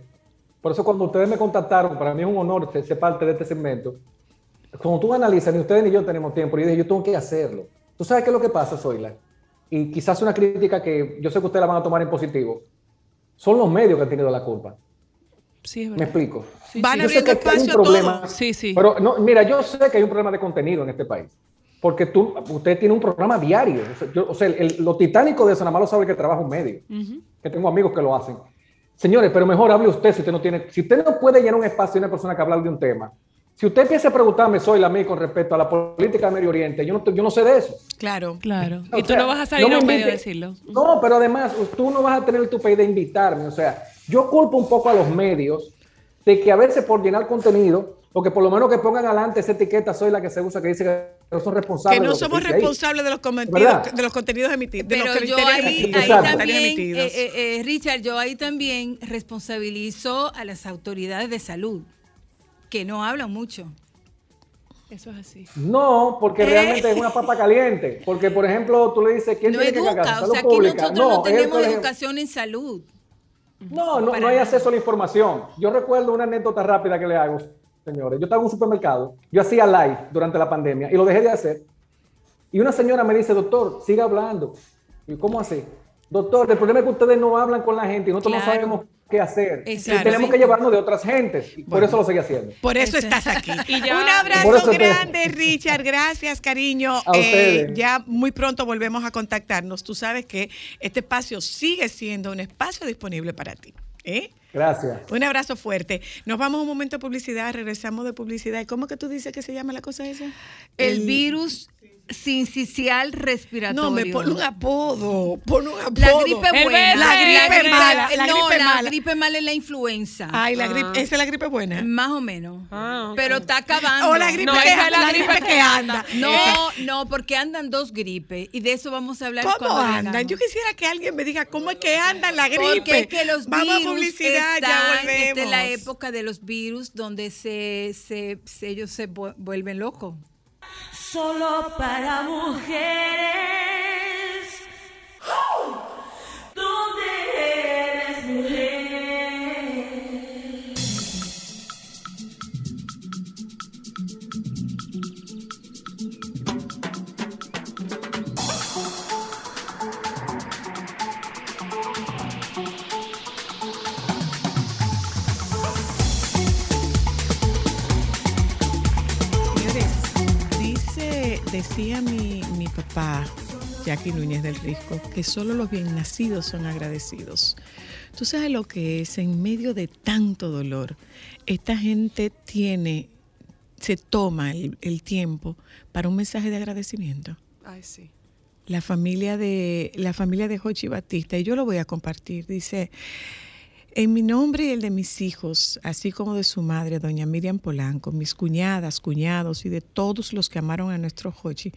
Por eso cuando ustedes me contactaron, para mí es un honor ser, parte de este segmento. Cuando tú analizas, ni ustedes ni yo tenemos tiempo, y yo dije, yo tengo que hacerlo. ¿Tú sabes qué es lo que pasa, Zoila? Y quizás una crítica que yo sé que ustedes la van a tomar en positivo. Son los medios que han tenido la culpa. Sí, es ¿Me verdad. explico? Sí, Van sí. Yo sé abriendo que hay un espacio a problema, todo. Sí, sí. Pero no, mira, yo sé que hay un problema de contenido en este país. Porque tú, usted tiene un programa diario. O sea, yo- o sea, el- lo titánico de eso nada más lo sabe que trabaja un medio. Que tengo amigos que lo hacen. Señores, pero mejor hable usted si usted no tiene. Si usted no puede llenar un espacio de una persona que habla de un tema. Si usted empieza a preguntarme, soy la mí con respecto a la política de Medio Oriente, yo no, te- yo no sé de eso. Claro. Claro. O Y tú sea, no vas a salir me a medio a decirlo. No, pero además, tú no vas a tener el tupé de invitarme. O sea, yo culpo un poco a los medios de que a veces por llenar contenido, o que por lo menos que pongan adelante esa etiqueta, soy la que se usa, que dice que no son responsables. Que no somos responsables de los contenidos, de los contenidos emitidos, de Pero los yo ahí, también, emitidos. eh, eh, eh, Richard, yo ahí también responsabilizo a las autoridades de salud, que no hablan mucho. Eso es así. No, porque ¿Eh? realmente es una papa caliente. Porque, por ejemplo, tú le dices, ¿quién No tiene que educa, cagar? o sea, aquí pública. nosotros no, tenemos educación en salud. No, no, no hay acceso a la información. Yo recuerdo una anécdota rápida que le hago, señores. Yo estaba en un supermercado, yo hacía live durante la pandemia y lo dejé de hacer. Y una señora me dice, doctor, siga hablando. Y ¿cómo así? Doctor, el problema es que ustedes no hablan con la gente y nosotros no sabemos qué hacer. Exacto. Y tenemos que llevarnos de otras gentes. Y por eso lo seguí haciendo. Por eso estás aquí. Y ya- Un abrazo te- grande, Richard. Gracias, cariño. A Eh, ustedes. ya muy pronto volvemos a contactarnos. Tú sabes que este espacio sigue siendo un espacio disponible para ti. ¿eh? Gracias. Un abrazo fuerte. Nos vamos a un momento de publicidad, regresamos de publicidad. ¿Y cómo que tú dices que se llama la cosa esa? El, virus sincicial respiratorio. No, me pon un apodo. Pon un apodo. La gripe buena. La gripe mala, la no, gripe la mala. gripe mala es la influenza. Ay, la gripe, esa es la gripe buena. Más o menos. Ah. Pero está acabando. O la gripe, No, que, esa es la la gripe gripe que anda. No, Esa. no, porque andan dos gripes y de eso vamos a hablar ¿Cómo cuando andan? vengamos. Yo quisiera que alguien me diga cómo es que anda la gripe. Porque es que los Vamos a virus publicidad, están, ya esta volvemos. es la época de los virus donde se, se, se- ellos se vu- vuelven locos. Solo para mujeres. ¿Dónde eres mujer? Decía mi, mi papá, Jackie Núñez del Risco, que solo los bien nacidos son agradecidos. Tú sabes lo que es en medio de tanto dolor. Esta gente tiene, se toma el, el tiempo para un mensaje de agradecimiento. Ay, sí. La familia de la familia de Jochi Batista, y yo lo voy a compartir, dice, en mi nombre y el de mis hijos, así como de su madre, doña Miriam Polanco, mis cuñadas, cuñados y de todos los que amaron a nuestro Jochi,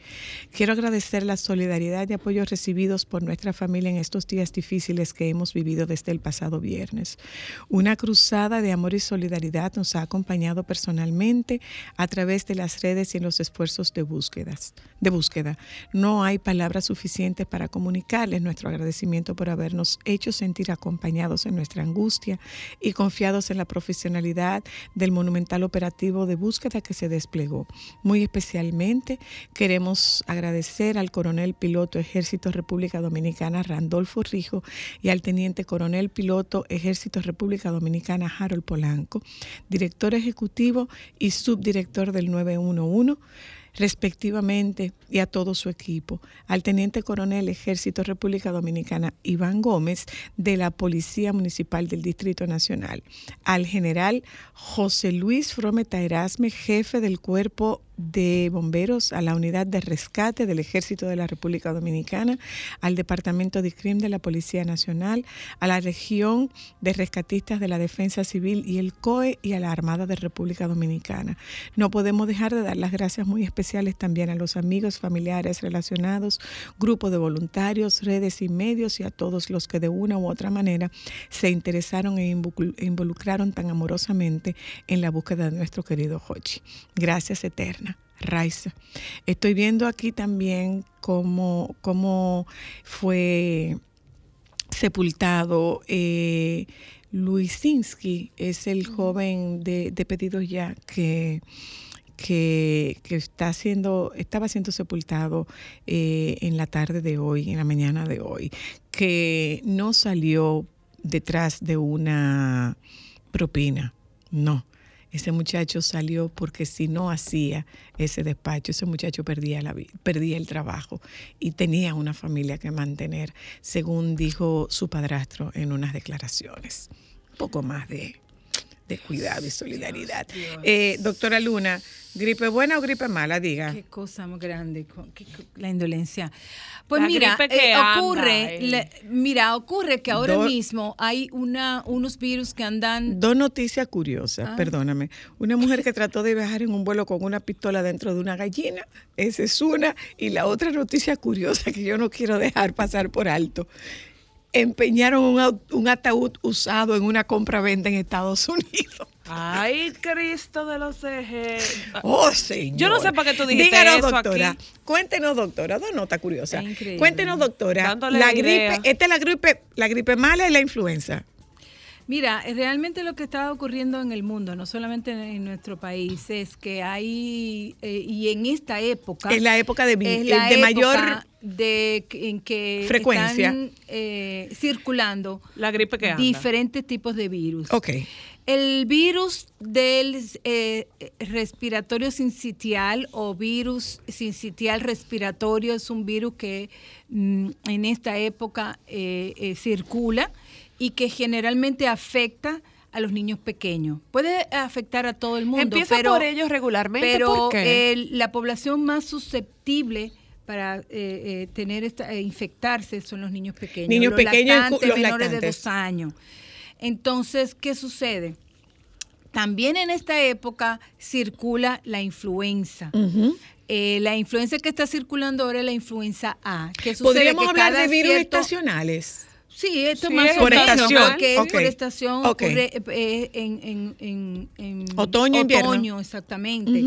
quiero agradecer la solidaridad y apoyo recibidos por nuestra familia en estos días difíciles que hemos vivido desde el pasado viernes. Una cruzada de amor y solidaridad nos ha acompañado personalmente a través de las redes y en los esfuerzos de búsquedas, de búsqueda. No hay palabras suficientes para comunicarles nuestro agradecimiento por habernos hecho sentir acompañados en nuestra angustia y confiados en la profesionalidad del monumental operativo de búsqueda que se desplegó. Muy especialmente queremos agradecer al coronel piloto Ejército República Dominicana Randolfo Rijo y al teniente coronel piloto Ejército República Dominicana Harold Polanco, director ejecutivo y subdirector del 911 respectivamente, y a todo su equipo, al Teniente Coronel Ejército República Dominicana Iván Gómez de la Policía Municipal del Distrito Nacional, al General José Luis Frometa Erasme, jefe del Cuerpo de Bomberos, a la Unidad de Rescate del Ejército de la República Dominicana, al Departamento de CRIM de la Policía Nacional, a la Región de Rescatistas de la Defensa Civil y el COE y a la Armada de República Dominicana. No podemos dejar de dar las gracias muy especiales también a los amigos, familiares relacionados, grupos de voluntarios, redes y medios y a todos los que de una u otra manera se interesaron e e involucraron tan amorosamente en la búsqueda de nuestro querido Hochi. Gracias eterna. Raiza. Estoy viendo aquí también cómo, cómo fue sepultado eh, Luisinski, es el joven de, de Pedidos Ya que, que, que está siendo, estaba siendo sepultado eh, en la tarde de hoy, en la mañana de hoy, que no salió detrás de una propina, no. Ese muchacho salió porque si no hacía ese despacho, ese muchacho perdía, la, perdía el trabajo y tenía una familia que mantener, según dijo su padrastro en unas declaraciones. Un poco más de, de cuidado y solidaridad. Eh, doctora Luna, ¿gripe buena o gripe mala? Diga. Qué cosa más grande, qué la indolencia. Pues La mira, eh, ocurre, eh. la- mira, ocurre que ahora Do- mismo hay una, unos virus que andan Dos noticias curiosas, Ah. perdóname. Una mujer que trató de viajar en un vuelo con una pistola dentro de una gallina, esa es una. Y la otra noticia curiosa que yo no quiero dejar pasar por alto. Empeñaron un, un ataúd usado en una compra-venta en Estados Unidos. Ay, Cristo de los ejes. Oh, señor. Yo no sé para qué tú dijiste Díganos, eso doctora. aquí. Cuéntenos, doctora. Dos notas curiosas. Cuéntenos, doctora. Dándole la idea. gripe, esta es la gripe, la gripe mala y la influenza. Mira, eh, realmente lo que está ocurriendo en el mundo, no solamente en, en nuestro país, es que hay, eh, y en esta época... Es la época de, es la de época mayor de, que- en que frecuencia. están eh, circulando La gripe que anda. diferentes tipos de virus. Ok. El virus del eh, respiratorio sincitial o virus sincitial respiratorio es un virus que mm, en esta época eh, eh, circula y que generalmente afecta a los niños pequeños. Puede afectar a todo el mundo, Empieza pero, por ellos regularmente. pero ¿por qué? el- la población más susceptible para eh, eh, tener esta, eh, infectarse son los niños pequeños. Niños los pequeños lactantes, los menores de dos años. Entonces, ¿qué sucede? También en esta época circula la influenza. Eh, la influenza que está circulando ahora es la influenza A. ¿Qué sucede? Podríamos Que hablar de virus cierto- estacionales. Sí, esto Sí, más es por estación. porque es Ok. por estación, ocurre eh, en, en- en- en Otoño, invierno. otoño, exactamente.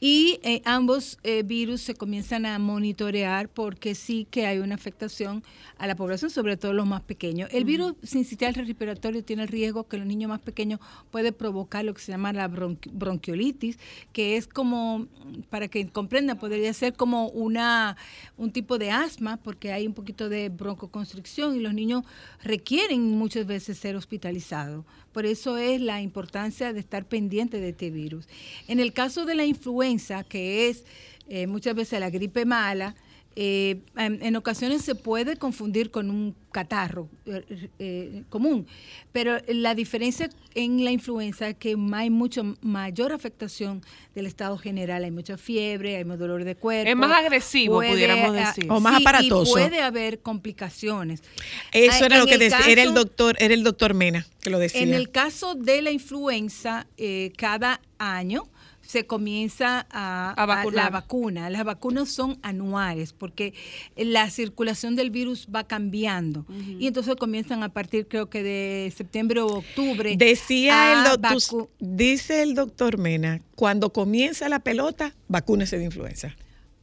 Y eh, ambos eh, virus se comienzan a monitorear porque sí que hay una afectación a la población, sobre todo los más pequeños. El virus sincitial respiratorio tiene el riesgo que los niños más pequeños puede provocar lo que se llama la bronqui- bronquiolitis, que es como, para que comprendan, podría ser como una un tipo de asma, porque hay un poquito de broncoconstricción y los niños requieren muchas veces ser hospitalizados. Por eso es la importancia de estar pendiente de este virus. En el caso de la influenza, que es eh, muchas veces la gripe mala, eh, en, en ocasiones se puede confundir con un catarro eh, eh, común, pero la diferencia en la influenza es que hay mucho mayor afectación del estado general, hay mucha fiebre, hay más dolor de cuerpo. Es más agresivo, pudiéramos ah, decir. O más sí, aparatoso. Y puede haber complicaciones. Eso Ah, era lo que decía, era el doctor, era el doctor Mena que lo decía. En el caso de la influenza, eh, cada año se comienza a, A vacunar. la vacuna. Las vacunas son anuales porque la circulación del virus va cambiando. Y entonces comienzan a partir, creo que de septiembre o octubre. Decía el doctor, dice el doctor Mena, cuando comienza la pelota, vacúnese de influenza.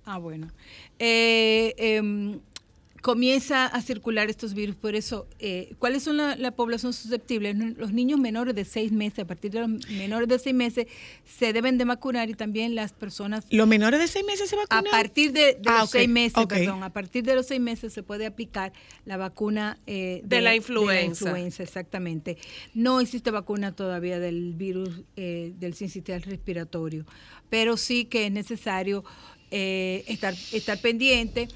Ah, bueno. Eh, em, comienza a circular estos virus. Por eso, eh, ¿cuáles son la, la población susceptible? Los niños menores de seis meses, a partir de los menores de seis meses, se deben de vacunar y también las personas ¿Los menores de seis meses se a vacunan? partir de, de Ah, los seis meses, perdón, a partir de los seis meses se puede aplicar la vacuna eh, De la influenza. influenza, exactamente. No existe vacuna todavía del virus eh, del sincitial respiratorio, pero sí que es necesario eh, estar, estar pendiente.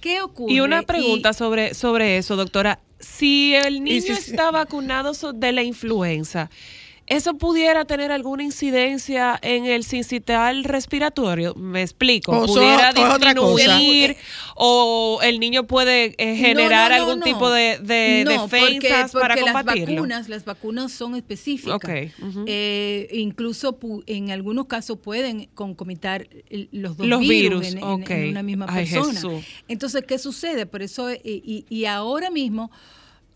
¿Qué ocurre? Y una pregunta Y- sobre, sobre eso, doctora. Si el niño si- está vacunado de la influenza, ¿eso pudiera tener alguna incidencia en el sincital respiratorio? Me explico. O ¿Pudiera disminuir o el niño puede eh, generar No, no, no, algún no. tipo de, de No, porque- defensas para porque combatirlo? Las vacunas, las vacunas son específicas. Ok, ujú. Eh, incluso pu- en algunos casos pueden concomitar los dos Los virus, virus, en, en- ok. en una misma Ay, persona. Jesús. Entonces, ¿qué sucede? Por eso, eh, y, y ahora mismo,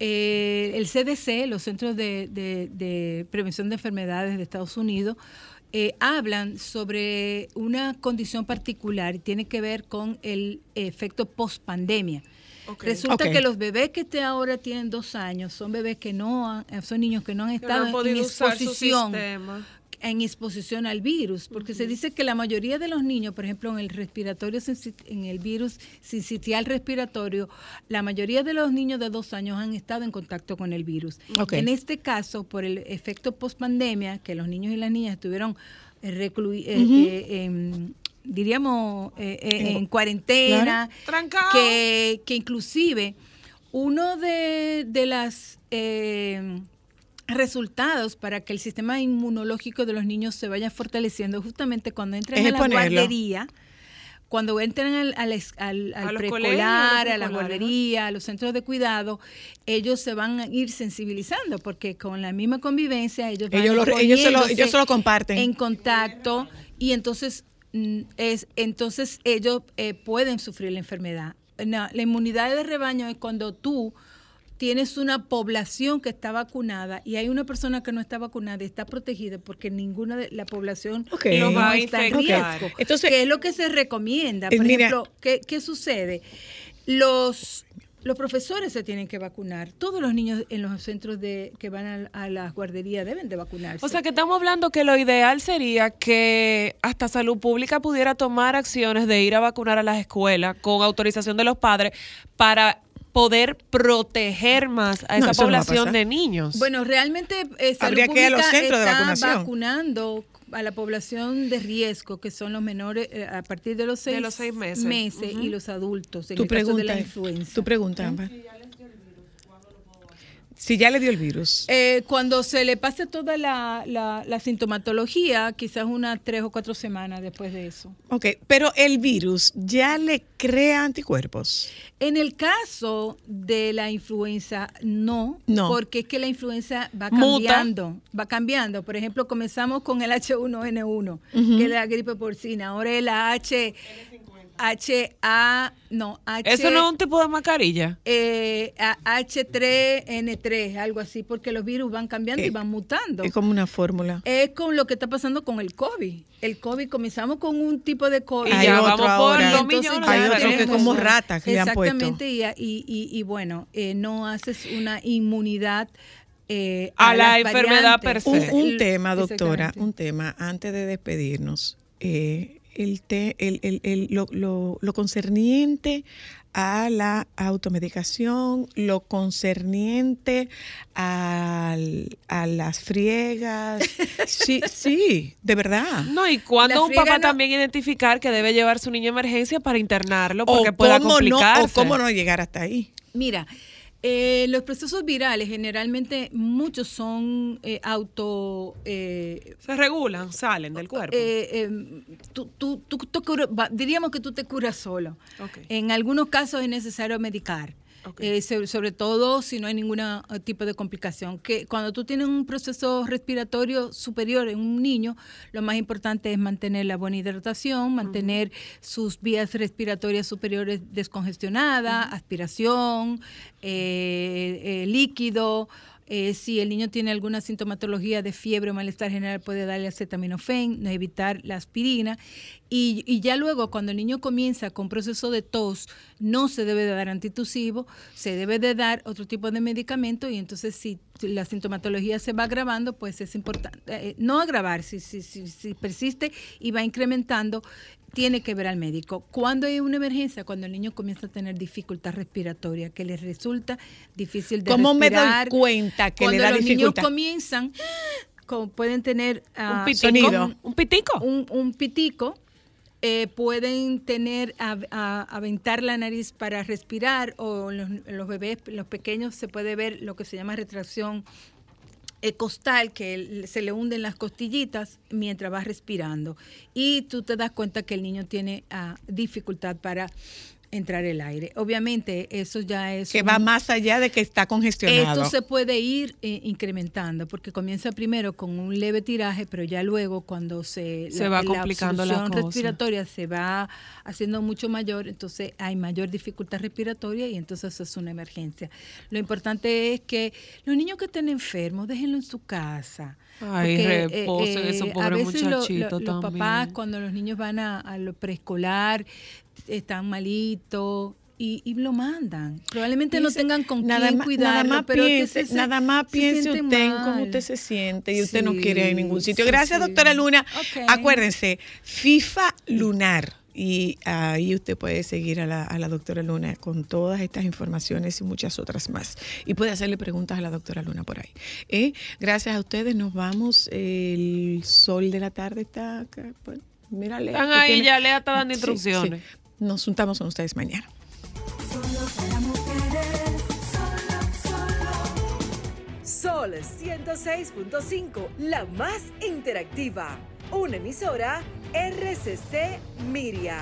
eh, el CDC, los Centros de, de- de Prevención de Enfermedades de Estados Unidos, eh, hablan sobre una condición particular y tiene que ver con el efecto post-pandemia. Resulta que los bebés que te ahora tienen dos años son bebés que no han- son niños que no han no estado han en- exposición sistema. En exposición al virus, porque se dice que la mayoría de los niños, por ejemplo, en el respiratorio, en el virus sincitial respiratorio, la mayoría de los niños de dos años han estado en contacto con el virus. En este caso, por el efecto post-pandemia, que los niños y las niñas estuvieron eh, reclui- eh, eh, en, diríamos, eh, eh, en cuarentena, Trancado. que, que inclusive uno de, de las... resultados para que el sistema inmunológico de los niños se vaya fortaleciendo justamente cuando entran Es a la guardería, cuando entran al, al, al- al preescolar, a la guardería, a los centros de cuidado, ellos se van a ir sensibilizando porque con la misma convivencia ellos van Ellos lo- ellos se lo- poniéndose ellos se lo comparten. en contacto y entonces mm, es entonces ellos eh, pueden sufrir la enfermedad. No, la inmunidad de rebaño es cuando tú tienes una población que está vacunada y hay una persona que no está vacunada y está protegida porque ninguna de la población no va a está en riesgo. Entonces- ¿Qué es lo que se recomienda? Por mira- ejemplo, ¿qué, qué sucede? Los los profesores se tienen que vacunar. Todos los niños en los centros de que van a, a las guarderías deben de vacunarse. O sea que estamos hablando que lo ideal sería que hasta salud pública pudiera tomar acciones de ir a vacunar a las escuelas con autorización de los padres para poder proteger más a No, esa no población de niños. Bueno, realmente eh, Salud Habría que ir a los Pública centros de está vacunación. vacunando a la población de riesgo, que son los menores eh, a partir de los seis, De los seis meses. y los adultos, en Tu el caso de pregunta, la influenza. tu pregunta, Ámbar. Si ya le dio el virus. Eh, cuando se le pase toda la, la- la sintomatología, quizás unas tres o cuatro semanas después de eso. Ok, pero el virus ya le crea anticuerpos. En el caso de la influenza, no, No. porque es que la influenza va Muta. cambiando, va cambiando. Por ejemplo, comenzamos con el H1N1, que es la gripe porcina. Ahora es la H, HA, no, H, Eso no es un tipo de mascarilla. eh, a- H3N3, algo así, porque los virus van cambiando y Eh, van mutando. Es como una fórmula. Es con lo que está pasando con el COVID. El COVID comenzamos con un tipo de COVID. Y Hay ya otro vamos por ahora. dos Entonces millones Hay de otro que como ratas que le han puesto. Exactamente, y, y, y- y bueno, eh, no haces una inmunidad eh, A la enfermedad per Un, se. un tema, doctora, exactamente. un tema, antes de despedirnos. eh, el te- el- el- el- lo, lo- lo concerniente a la automedicación, lo concerniente al- a las friegas. Sí, sí, de verdad. No, y cuando La un papá no- también identificar que debe llevar su niño a emergencia para internarlo porque O pueda cómo, no, complicarse. o cómo no llegar hasta ahí. Mira, eh, los procesos virales generalmente muchos son eh, auto... eh, Se regulan, salen del cuerpo. eh, eh, tú- tú- tú diríamos que tú te curas solo. En algunos casos es necesario medicar. Eh, so- sobre todo si no hay ningún tipo de complicación. Que cuando tú tienes un proceso respiratorio superior en un niño, lo más importante es mantener la buena hidratación, mantener sus vías respiratorias superiores descongestionadas, aspiración, eh, eh, líquido. Eh, si el niño tiene alguna sintomatología de fiebre o malestar general, puede darle acetaminofén, no evitar la aspirina. Y, ya luego, cuando el niño comienza con proceso de tos, no se debe de dar antitusivo, se debe de dar otro tipo de medicamento y entonces si la sintomatología se va agravando, pues es importante, eh, no agravar, si, si persiste y va incrementando, tiene que ver al médico. Cuando hay una emergencia? Cuando el niño comienza a tener dificultad respiratoria, que le resulta difícil de ¿Cómo me doy cuenta que le Cuando da los dificultad? niños comienzan, pueden tener ah, un pitico. sonido. Un pitico. un, un pitico, eh, pueden tener a, a- aventar la nariz para respirar o los, los bebés, los pequeños se puede ver lo que se llama retracción costal, que se le hunden las costillitas mientras va respirando. Y tú te das cuenta que el niño tiene ah, dificultad para entrar el aire. Obviamente eso ya es... Que un- va más allá de que está congestionado. esto se puede ir eh, incrementando porque comienza primero con un leve tiraje, pero ya luego cuando se, Se va complicando la obstrucción cosa. respiratoria se va haciendo mucho mayor, entonces hay mayor dificultad respiratoria y entonces es una emergencia. Lo importante es que los niños que estén enfermos, déjenlo en su casa. Ay, Porque, reposen esos a pobres veces lo- lo- muchachitos los papás cuando los niños van a, a lo preescolar están malitos y, y lo mandan. Probablemente no tengan con nada quién más, cuidarlo, nada más pero es que piense, se- nada más se piense usted en cómo usted se siente y usted no quiere ir a ningún sitio. Gracias, sí. doctora Luna. Acuérdense, FIFA Lunar. Y ahí usted puede seguir a la, a la doctora Luna con todas estas informaciones y muchas otras más. Y puede hacerle preguntas a la doctora Luna por ahí. ¿Eh? Gracias a ustedes, nos vamos. El sol de la tarde está acá. Bueno, mira, Lea, Están ahí, tiene- ya Lea está dando Sí, instrucciones. Nos juntamos con ustedes mañana. Sol 106.5, la más interactiva. Una emisora RCC Miria.